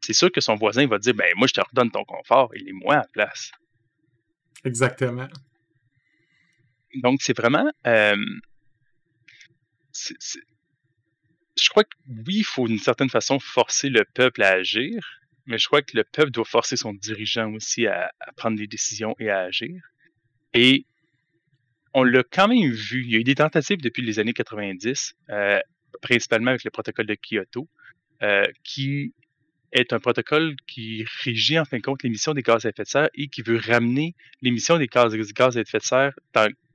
c'est sûr que son voisin va dire ben moi je te redonne ton confort, et moi à la place. Exactement. Donc c'est vraiment euh, je crois que oui, il faut d'une certaine façon forcer le peuple à agir, mais je crois que le peuple doit forcer son dirigeant aussi à, à prendre des décisions et à agir. Et on l'a quand même vu. Il y a eu des tentatives depuis les années 90, euh, principalement avec le protocole de Kyoto, euh, qui est un protocole qui régit en fin de compte l'émission des gaz à effet de serre et qui veut ramener l'émission des gaz, à effet de serre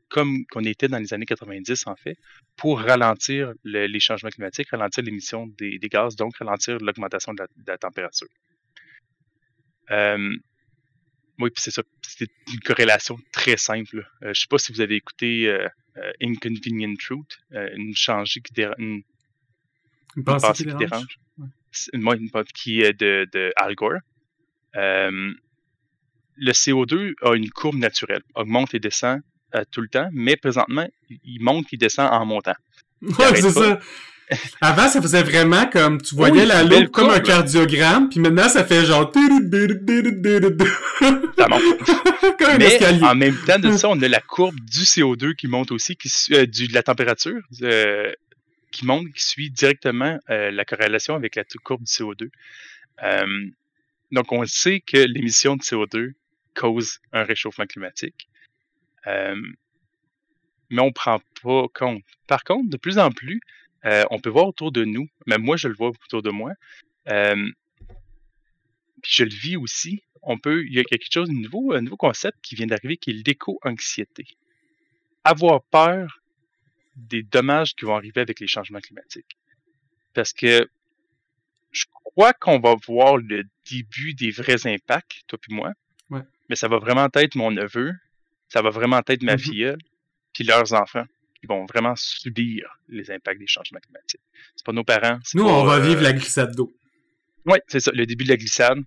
comme qu'on était dans les années 90 en fait, pour ralentir les changements climatiques, ralentir l'émission des, gaz, donc ralentir l'augmentation de, la température. Euh, oui, puis c'est ça. C'est une corrélation très simple. Euh, je sais pas si vous avez écouté euh, euh, Inconvenient Truth, une changée qui dérange. Une, une, pensée, qui, dérange? Moi, une pensée qui est de, de Al Gore. le CO2 a une courbe naturelle, augmente et descend tout le temps, mais présentement, il monte et descend en montant. Ouais, c'est ça. Avant, ça faisait vraiment comme, tu voyais la loupe comme un cardiogramme, puis maintenant, ça fait genre... Ça monte. comme Mais en même temps de ça, on a la courbe du CO2 qui monte aussi, qui euh, du, de la température, euh, qui monte, qui suit directement euh, la corrélation avec la courbe du CO2. donc, on sait que l'émission de CO2 cause un réchauffement climatique. mais on prend pas compte. Par contre, de plus en plus, euh, on peut voir autour de nous, même moi je le vois autour de moi, euh, puis je le vis aussi. On peut, il y a quelque chose de nouveau, un nouveau concept qui vient d'arriver qui est l'éco-anxiété. Avoir peur des dommages qui vont arriver avec les changements climatiques. Parce que je crois qu'on va voir le début des vrais impacts, toi puis moi. Mais ça va vraiment être mon neveu, ça va vraiment être ma fille, mm-hmm. puis leurs enfants qui vont vraiment subir les impacts des changements climatiques. C'est pas nos parents. Nous, on va vivre euh, la glissade d'eau. Oui, c'est ça, le début de la glissade.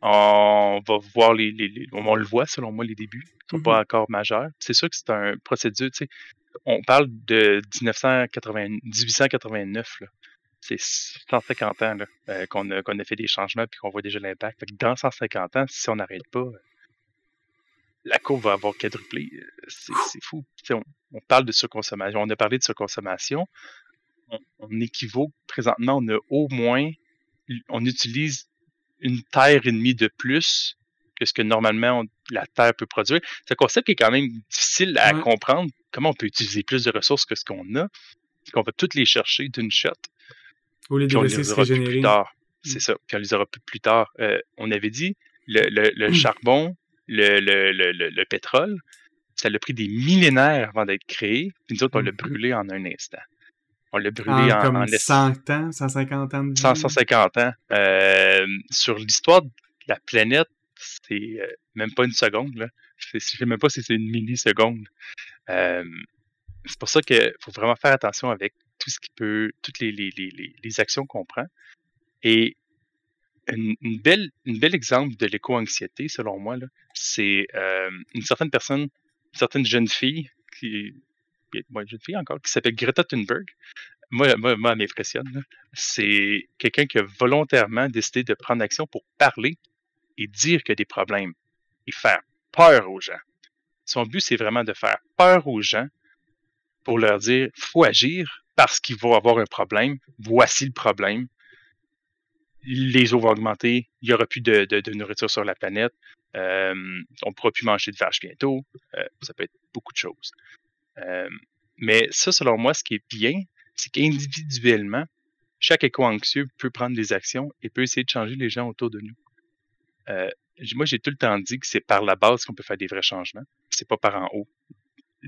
On va voir les, les, on le voit selon moi les débuts, ils sont pas mm-hmm. encore majeurs. C'est sûr que c'est un procédure, tu sais, on parle de 1980, 1889 là. C'est 150 ans euh, qu'on a, a, fait des changements puis qu'on voit déjà l'impact. Dans 150 ans, si on n'arrête pas, la courbe va avoir quadruplé. C'est fou. On, on, parle de surconsommation. On a parlé de surconsommation. On, on équivaut, présentement, on a au moins, on utilise une terre et demie de plus que ce que normalement la Terre peut produire. C'est un concept qui est quand même difficile à comprendre. Comment on peut utiliser plus de ressources que ce qu'on a? qu'on va toutes les chercher d'une shot. Ou les laisser se régénérer. Plus tard. C'est mm. ça. Puis on les aura plus, tard. Euh, on avait dit le, le, mm. charbon, le, le, le, le, pétrole, ça a pris des millénaires avant d'être créé, puis nous autres, on l'a mm-hmm. brûlé en un instant. On l'a brûlé en, comme en 100 ans, 150 ans. 100, 150 ans. Euh, sur l'histoire de la planète, c'est euh, même pas une seconde. Là. Je ne sais même pas si c'est une milliseconde. Euh, c'est pour ça qu'il faut vraiment faire attention avec tout ce qui peut, toutes les, les, les, les actions qu'on prend. Et une, belle, une bel exemple de l'éco-anxiété, selon moi, c'est euh, une certaine personne, une certaine jeune fille, qui, jeune fille encore, qui s'appelle Greta Thunberg. Moi, moi, moi elle m'impressionne. C'est quelqu'un qui a volontairement décidé de prendre action pour parler et dire qu'il y a des problèmes et faire peur aux gens. Son but, c'est vraiment de faire peur aux gens pour leur dire faut agir parce qu'ils vont avoir un problème. Voici le problème les eaux vont augmenter, il n'y aura plus de, nourriture sur la planète, euh, on ne pourra plus manger de vaches bientôt, euh, ça peut être beaucoup de choses. Euh, mais ça, selon moi, ce qui est bien, c'est qu'individuellement, chaque éco-anxieux peut prendre des actions et peut essayer de changer les gens autour de nous. moi, j'ai tout le temps dit que c'est par la base qu'on peut faire des vrais changements, c'est pas par en haut.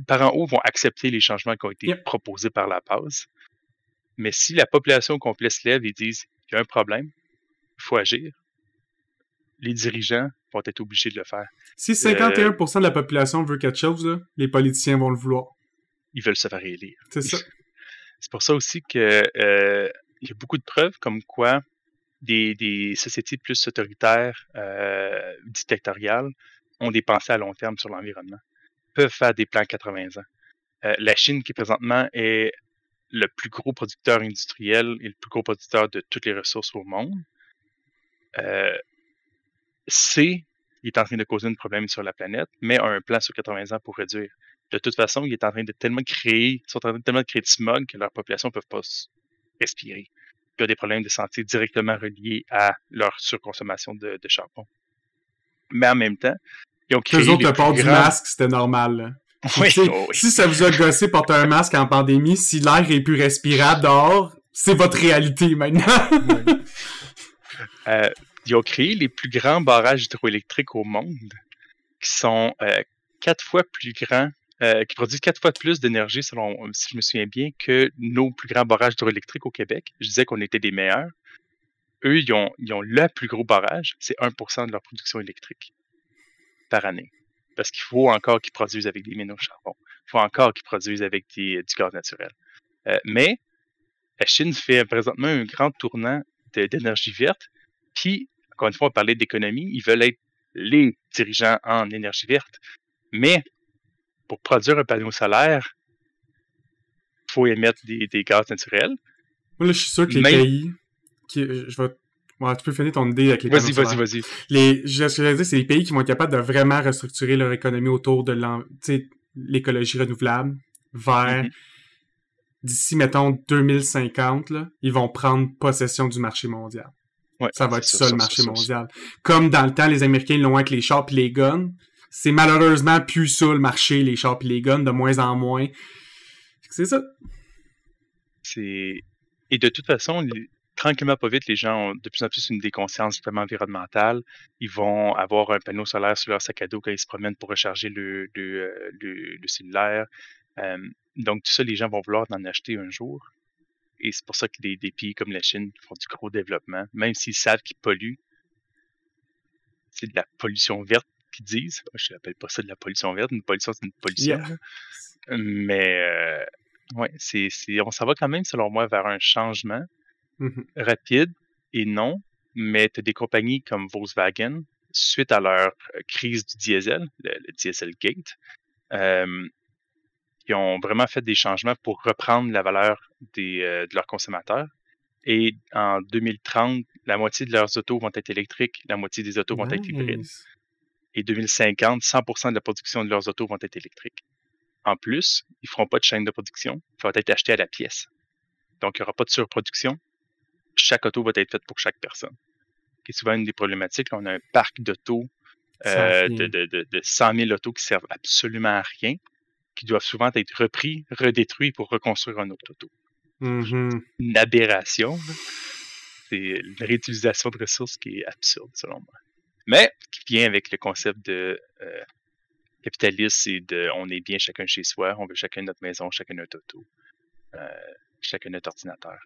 Par en haut vont accepter les changements qui ont été proposés par la base. Mais si la population complète se lève et disent il y a un problème, il faut agir, les dirigeants vont être obligés de le faire. Si 51% de la population veut quelque chose, les politiciens vont le vouloir. Ils veulent se faire élire. C'est ça. C'est pour ça aussi que euh, il y a beaucoup de preuves comme quoi des, sociétés plus autoritaires, euh, dictatoriales, ont des pensées à long terme sur l'environnement, peuvent faire des plans 80 ans. Euh, la Chine, qui présentement est le plus gros producteur industriel et le plus gros producteur de toutes les ressources au monde, euh, C, il est en train de causer un problème sur la planète, mais a un plan sur 80 ans pour réduire. De toute façon, il est en train de tellement créer, ils sont en train de tellement créer de smog que leur population ne peut pas respirer. Il y a des problèmes de santé directement reliés à leur surconsommation de, charbon. Mais en même temps, ils ont créé. Les autres, le port du masque, c'était normal. Oui, oh Si ça vous a gossé porter un masque en pandémie, si l'air est plus respirable dehors, c'est votre réalité maintenant. Euh, ils ont créé les plus grands barrages hydroélectriques au monde, qui sont euh, quatre fois plus grands, euh, qui produisent quatre fois plus d'énergie, selon, si je me souviens bien, que nos plus grands barrages hydroélectriques au Québec. Je disais qu'on était des meilleurs. Eux, ils ont, le plus gros barrage, c'est 1% de leur production électrique. par année. Parce qu'il faut encore qu'ils produisent avec des mines au charbon. Il faut encore qu'ils produisent avec du gaz naturel. Euh, mais la Chine fait présentement un grand tournant d'énergie verte. Puis, encore une fois, on parlait d'économie. Ils veulent être les dirigeants en énergie verte. Mais pour produire un panneau solaire, il faut émettre des, gaz naturels. Moi, là, je suis sûr que les pays qui, je vais tu peux finir ton idée avec les Vas-y, vas-y, vas-y. Les, ce que je dire, c'est les pays qui vont être capables de vraiment restructurer leur économie autour de l'écologie renouvelable vers mm-hmm. d'ici, mettons, 2050, là, ils vont prendre possession du marché mondial. Ça va être ça, le marché mondial. Comme dans le temps, les Américains l'ont avec les chars et les guns. C'est malheureusement plus ça le marché, les chars et les guns, de moins en moins. C'est ça. C'est... Et de toute façon, tranquillement, pas vite, les gens ont de plus en plus une déconscience vraiment environnementale. Ils vont avoir un panneau solaire sur leur sac à dos quand ils se promènent pour recharger le, le, euh, le, cellulaire. donc, tout ça, les gens vont vouloir en acheter un jour. Et c'est pour ça que des, pays comme la Chine font du gros développement, même s'ils savent qu'ils polluent. C'est de la pollution verte qu'ils disent. je n'appelle pas ça de la pollution verte. Une pollution, c'est une pollution. Mais, euh, ouais, c'est, on s'en va quand même, selon moi, vers un changement Mmh rapide et non, mais tu as des compagnies comme Volkswagen, suite à leur euh, crise du diesel, le, Dieselgate, qui ont vraiment fait des changements pour reprendre la valeur des, euh, de leurs consommateurs. Et en 2030, la moitié de leurs autos vont être électriques, la moitié des autos vont être hybrides. Et 2050, 100% de la production de leurs autos vont être électriques. En plus, ils ne feront pas de chaîne de production, ça va être acheté à la pièce. Donc, il n'y aura pas de surproduction, chaque auto va être faite pour chaque personne. Qui est souvent une des problématiques. on a un parc d'autos, euh, de, de, de, 100 000 autos qui servent absolument à rien, qui doivent souvent être repris, redétruits pour reconstruire un autre auto. Mm-hmm. Une aberration. C'est une réutilisation de ressources qui est absurde, selon moi. Mais qui vient avec le concept de euh, capitalisme et de on est bien chacun chez soi, on veut chacun notre maison, chacun notre auto, euh, chacun notre ordinateur.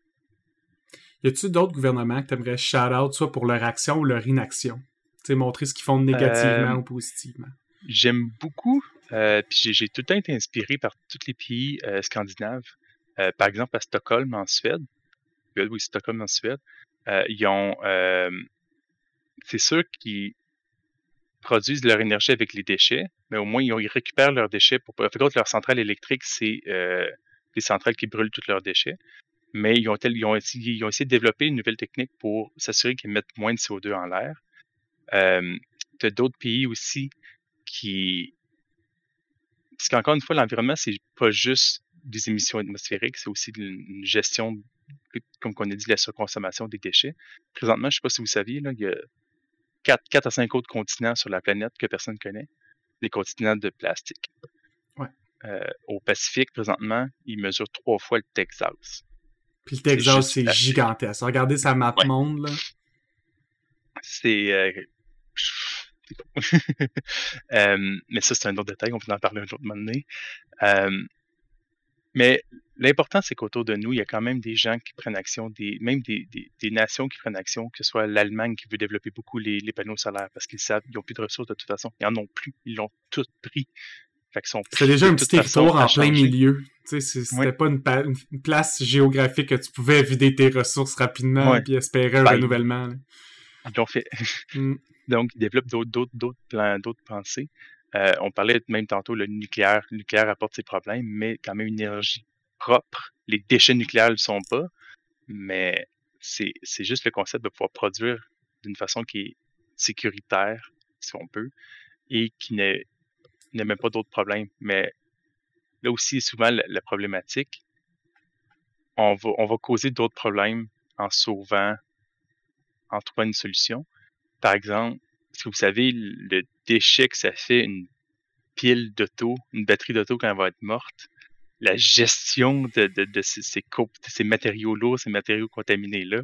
Y a-t-il d'autres gouvernements que tu aimerais shout-out, soit pour leur action ou leur inaction? Tu sais, montrer ce qu'ils font négativement euh, ou positivement. J'aime beaucoup, euh, puis j'ai tout le temps été inspiré par tous les pays euh, scandinaves. par exemple, à Stockholm, en Suède. Oui, Stockholm, en Suède. ils ont. c'est sûr qu'ils produisent leur énergie avec les déchets, mais au moins, ils, récupèrent leurs déchets. Pour, en fait, leur centrale électrique, c'est des centrales qui brûlent tous leurs déchets mais ils ont, ils, ont, ils ont, essayé de développer une nouvelle technique pour s'assurer qu'ils mettent moins de CO2 en l'air. Euh, tu d'autres pays aussi qui... Parce qu'encore une fois, l'environnement, c'est pas juste des émissions atmosphériques, c'est aussi une gestion, comme on a dit, de la surconsommation des déchets. Présentement, je ne sais pas si vous saviez, là, il y a 4, 4 à 5 autres continents sur la planète que personne ne connaît, des continents de plastique. Ouais. Euh, au Pacifique, présentement, ils mesurent trois fois le Texas. Puis le Texas, c'est gigantesque. Regardez sa map monde, là. C'est. Euh... euh, mais ça, c'est un autre détail, on peut en parler un autre moment donné. Euh, mais l'important, c'est qu'autour de nous, il y a quand même des gens qui prennent action, des, même des, des, des nations qui prennent action, que ce soit l'Allemagne qui veut développer beaucoup les, les panneaux solaires parce qu'ils savent qu'ils n'ont plus de ressources de toute façon. Ils n'en ont plus. Ils l'ont tout pris. C'est déjà un petit territoire en plein milieu. C'était pas une, place géographique que tu pouvais vider tes ressources rapidement et espérer un ben, renouvellement. Ils l'ont fait. Mm. Donc, ils développent d'autres plans, d'autres pensées. Euh, on parlait même tantôt le nucléaire. Le nucléaire apporte ses problèmes, mais quand même une énergie propre. Les déchets nucléaires ne le sont pas, mais c'est juste le concept de pouvoir produire d'une façon qui est sécuritaire, si on peut, et qui n'y a même pas d'autres problèmes. Mais là aussi, souvent, la, problématique, on va, on va causer d'autres problèmes en sauvant, en trouvant une solution. Par exemple, est-ce que vous savez le déchet que ça fait une pile d'auto, une batterie d'auto quand elle va être morte? La gestion de, ces, matériaux lourds, ces matériaux contaminés-là,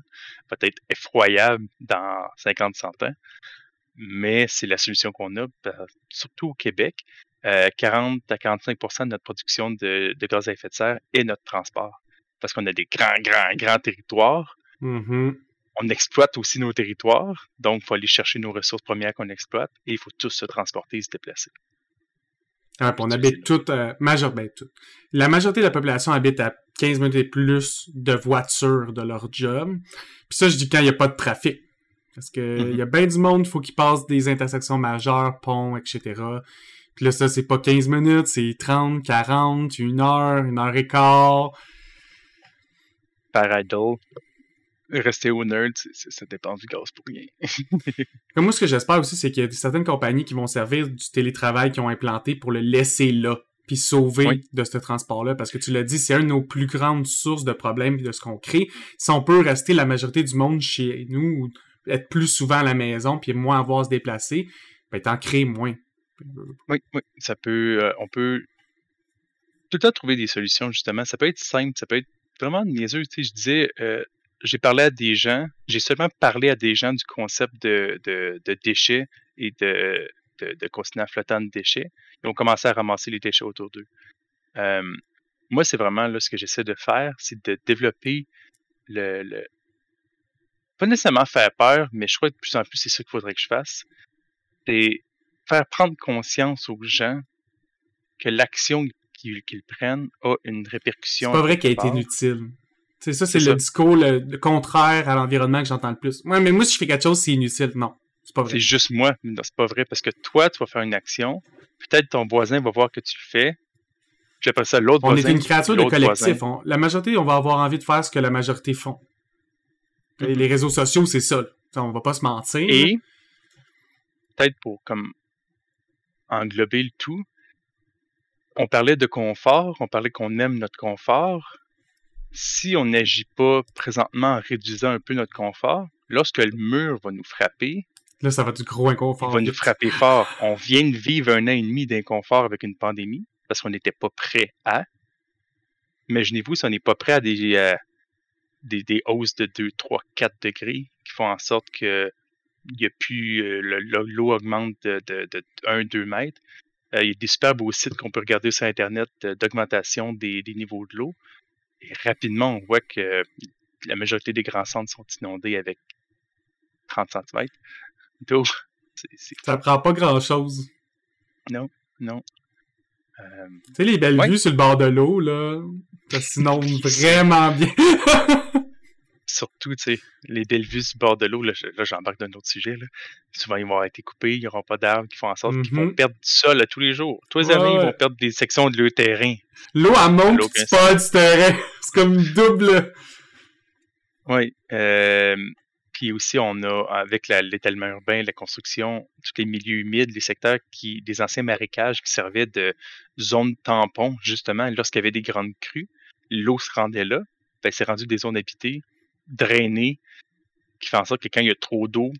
va être effroyable dans 50-100 ans mais c'est la solution qu'on a, surtout au Québec. 40 euh, à 45% de notre production de, gaz à effet de serre est notre transport. Parce qu'on a des grands, grands, grands territoires. Mm-hmm. On exploite aussi nos territoires, donc il faut aller chercher nos ressources premières qu'on exploite et il faut tous se transporter et se déplacer. Ah, on habite toutes, euh, major, ben, tout. La majorité de la population habite à 15 minutes et plus de voitures de leur job. Puis ça, je dis quand il n'y a pas de trafic. Parce que il y a bien du monde, il faut qu'ils passent des intersections majeures, ponts, etc. Puis là, ça, c'est pas 15 minutes, c'est 30, 40, une heure, une heure et quart. Par idle. Rester au nerd, ça dépend du gaz pour rien. Comme moi, ce que j'espère aussi, c'est qu'il y a certaines compagnies qui vont servir du télétravail qui ont implanté pour le laisser là, puis sauver de ce transport-là. Parce que tu l'as dit, c'est une de nos plus grandes sources de problèmes de ce qu'on crée. Si on peut rester la majorité du monde chez nous, ou être plus souvent à la maison, puis moins avoir à se déplacer, ben t'en crées moins. Oui, oui, ça peut, euh, on peut tout le temps trouver des solutions, justement. Ça peut être simple, ça peut être vraiment niaiseux. Tu sais, je disais, euh, j'ai parlé à des gens, j'ai seulement parlé à des gens du concept de, de, de déchets et de, de, de continent flottant de déchets. Ils ont commencé à ramasser les déchets autour d'eux. Euh, moi, c'est vraiment là ce que j'essaie de faire, c'est de développer le, le, Pas nécessairement faire peur, mais je crois que de plus en plus, c'est ça qu'il faudrait que je fasse. C'est faire prendre conscience aux gens que l'action qu'ils prennent a une répercussion. C'est pas vrai qu'elle est inutile. C'est ça, c'est le discours le, contraire à l'environnement que j'entends le plus. Ouais, mais moi, si je fais quelque chose, c'est inutile. Non, c'est pas vrai. C'est juste moi. C'est pas vrai parce que toi, tu vas faire une action. Peut-être ton voisin va voir que tu le fais. Après ça, l'autre voisin. On est une créature de collectif. la majorité, on va avoir envie de faire ce que la majorité font. Mm-hmm. Les réseaux sociaux, c'est ça. On va pas se mentir. Et peut-être pour comme englober le tout, on parlait de confort, on parlait qu'on aime notre confort, si on n'agit pas présentement en réduisant un peu notre confort, lorsque le mur va nous frapper, Là, ça va être du gros inconfort. Il va nous frapper fort. On vient de vivre un an et demi d'inconfort avec une pandémie parce qu'on n'était pas prêt à. Imaginez-vous si on n'est pas prêt à des, euh, des, des, hausses de 2, 3, 4 degrés qui font en sorte que il y a plus euh, l'eau augmente de, de, de 1, 2 mètres. Euh, il y a des super beaux sites qu'on peut regarder sur Internet d'augmentation des, des niveaux de l'eau. Et rapidement, on voit que la majorité des grands centres sont inondés avec 30 cm d'eau. Ça prend pas grand-chose. Non, non. Euh, tu sais, les belles vues sur le bord de l'eau, là, ça s'inonde vraiment bien. Surtout, tu sais, les belles vues sur le bord de l'eau, là, j'embarque d'un autre sujet, là. Souvent, ils vont avoir été coupés, ils n'auront pas d'arbres qui font en sorte qu'ils vont mm-hmm. perdre du sol tous les jours. Tous les années, ils vont perdre des sections de leur terrain. L'eau, elle monte, tu perds du terrain. C'est comme une double. Oui. Euh, puis aussi, on a, avec l'étalement urbain, la construction, tous les milieux humides, les secteurs qui, des anciens marécages qui servaient de zone tampon, justement, lorsqu'il y avait des grandes crues, l'eau se rendait là. Ben, c'est rendu des zones habitées, drainées, qui fait en sorte que quand il y a trop d'eau,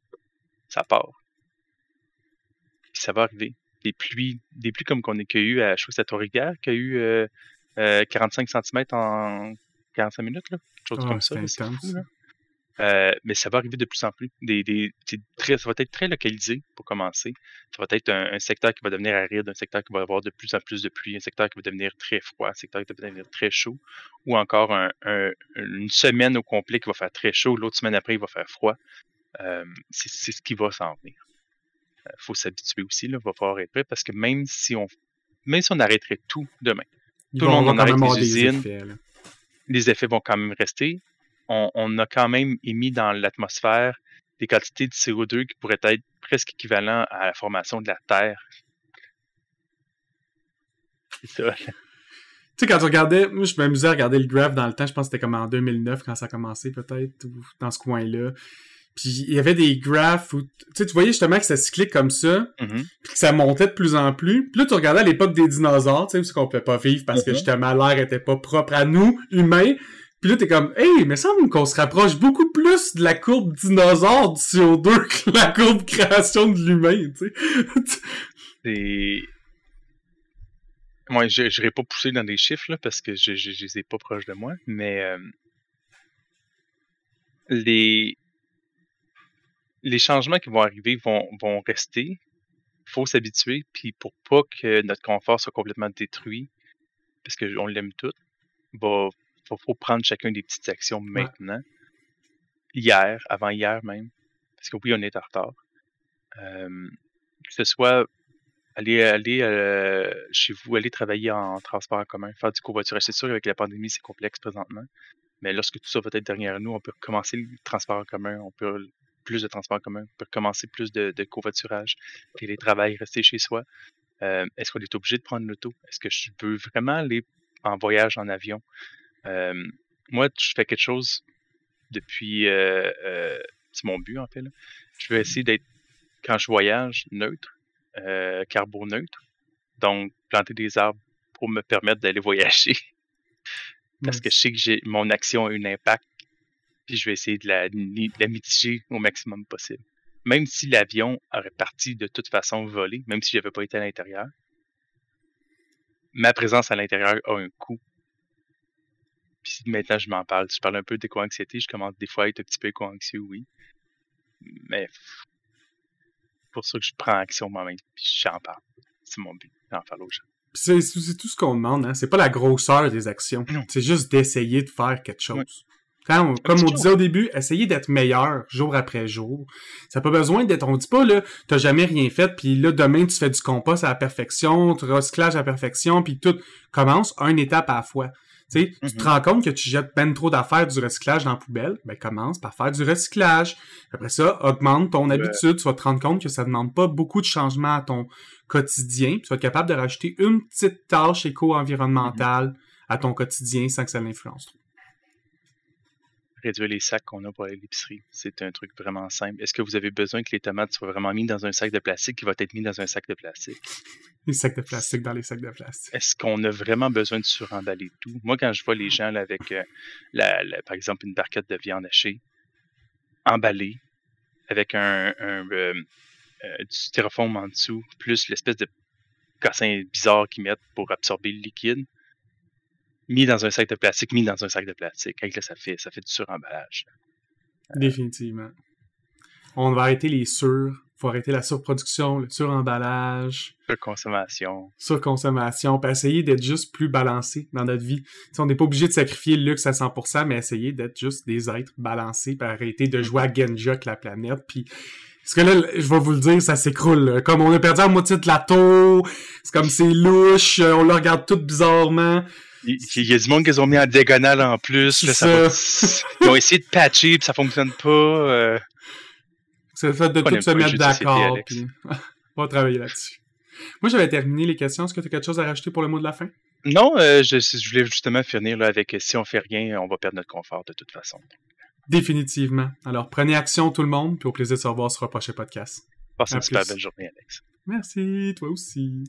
ça part. Puis ça va arriver. Des pluies, des pluies comme qu'on a eu à, je crois que c'est à qui a eu euh, 45 euh, cm en 45 minutes, là. Quelque chose comme ça. Fou, là. Euh, mais ça va arriver de plus en plus. Des, des, très, ça va être très localisé pour commencer. Ça va être un, secteur qui va devenir aride, un secteur qui va avoir de plus en plus de pluie, un secteur qui va devenir très froid, un secteur qui va devenir très chaud, ou encore un, une semaine au complet qui va faire très chaud, l'autre semaine après il va faire froid. Euh, c'est ce qui va s'en venir. Il euh, faut s'habituer aussi, il va falloir être prêt parce que même si on même si on arrêterait tout demain, tout le monde en arrête les usines, les effets vont quand même rester on, a quand même émis dans l'atmosphère des quantités de CO2 qui pourraient être presque équivalents à la formation de la Terre. C'est ça. Tu sais, quand tu regardais, moi, je m'amusais à regarder le graph dans le temps, je pense que c'était comme en 2009 quand ça a commencé, peut-être, ou dans ce coin-là. Puis il y avait des graphes où, tu sais, tu voyais justement que ça cyclait comme ça, mm-hmm. puis que ça montait de plus en plus. Puis là, tu regardais à l'époque des dinosaures, tu sais, parce qu'on pouvait pas vivre parce que mm-hmm. justement l'air était pas propre à nous, humains. Puis là, t'es comme, hey, mais semble qu'on se rapproche beaucoup plus de la courbe dinosaure du CO2 que la courbe création de l'humain, tu sais. Et... Moi, je n'irai pas pousser dans des chiffres, là, parce que je, je, les ai pas proches de moi, mais euh, les... les changements qui vont arriver vont, vont rester. Il faut s'habituer, puis pour pas que notre confort soit complètement détruit, parce qu'on l'aime tout, va il faut prendre chacun des petites actions maintenant. hier, avant-hier même, parce que oui, on est en retard, euh, que ce soit aller, aller euh, chez vous, aller travailler en transport en commun, faire du covoiturage. C'est sûr qu'avec la pandémie, c'est complexe présentement, mais lorsque tout ça va être derrière nous, on peut recommencer le transport en commun, on peut plus de transport en commun, on peut recommencer plus de, de covoiturage, télétravail, rester chez soi. Euh, est-ce qu'on est obligé de prendre l'auto? Est-ce que je peux vraiment aller en voyage en avion? Euh, moi, je fais quelque chose depuis... Euh, c'est mon but, en fait. Là. Je veux essayer d'être, quand je voyage, neutre, carboneutre. Donc, planter des arbres pour me permettre d'aller voyager. Parce que je sais que j'ai mon action a un impact. Puis je vais essayer de la, de la mitiger au maximum possible même si l'avion aurait parti de toute façon voler, même si j'avais pas été à l'intérieur, ma présence à l'intérieur a un coût. Puis maintenant je m'en parle, je parle un peu d'éco-anxiété, je commence des fois à être un petit peu éco-anxieux, oui. Mais pour ça que je prends action moi-même, puis j'en parle. C'est mon but, j'en parle aux gens. C'est tout ce qu'on demande, hein. C'est pas la grosseur des actions. C'est juste d'essayer de faire quelque chose comme on disait au début, essayez d'être meilleur jour après jour. Ça n'a pas besoin d'être, on dit pas, là, t'as jamais rien fait, puis là, demain, tu fais du compost à la perfection, tu recyclage à la perfection, puis tout. Commence une étape à la fois. Tu sais, tu te mm-hmm. rends compte que tu jettes ben trop d'affaires du recyclage dans la poubelle, ben commence par faire du recyclage. Après ça, augmente ton habitude, tu vas te rendre compte que ça demande pas beaucoup de changements à ton quotidien, tu vas être capable de rajouter une petite tâche éco-environnementale mm-hmm. à ton quotidien sans que ça l'influence trop réduire les sacs qu'on a pour l'épicerie. C'est un truc vraiment simple. Est-ce que vous avez besoin que les tomates soient vraiment mises dans un sac de plastique qui va être mis dans un sac de plastique? Les sacs de plastique dans les sacs de plastique. Est-ce qu'on a vraiment besoin de suremballer tout? Moi, quand je vois les gens avec, euh, la, par exemple, une barquette de viande hachée, emballée, avec un, un euh, euh, du styrofoam en dessous, plus l'espèce de cassin bizarre qu'ils mettent pour absorber le liquide, mis dans un sac de plastique, mis dans un sac de plastique. Avec là, ça fait, ça fait du suremballage. Définitivement. On va arrêter les sur. faut arrêter la surproduction, le suremballage. Surconsommation. Surconsommation. Puis essayer d'être juste plus balancé dans notre vie. on n'est pas obligé de sacrifier le luxe à 100%, mais essayer d'être juste des êtres balancés, puis arrêter de jouer à Genja avec la planète, puis parce que là, je vais vous le dire, ça s'écroule. Comme on a perdu la moitié de la tour, c'est comme c'est louche, on le regarde tout bizarrement. Il, y a du monde qu'ils ont mis en diagonale en plus. ils ont essayé de patcher, puis ça fonctionne pas. Euh... C'est le fait de tout se mettre d'accord. Puis... on va travailler là-dessus. Moi, j'avais terminé les questions. Est-ce que tu as quelque chose à rajouter pour le mot de la fin? Non, euh, je, je, voulais justement finir là, avec si on fait rien, on va perdre notre confort de toute façon. Définitivement. Alors, prenez action tout le monde, puis au plaisir de se revoir sur un prochain podcast. Passez une super belle journée, Alex. Merci, toi aussi.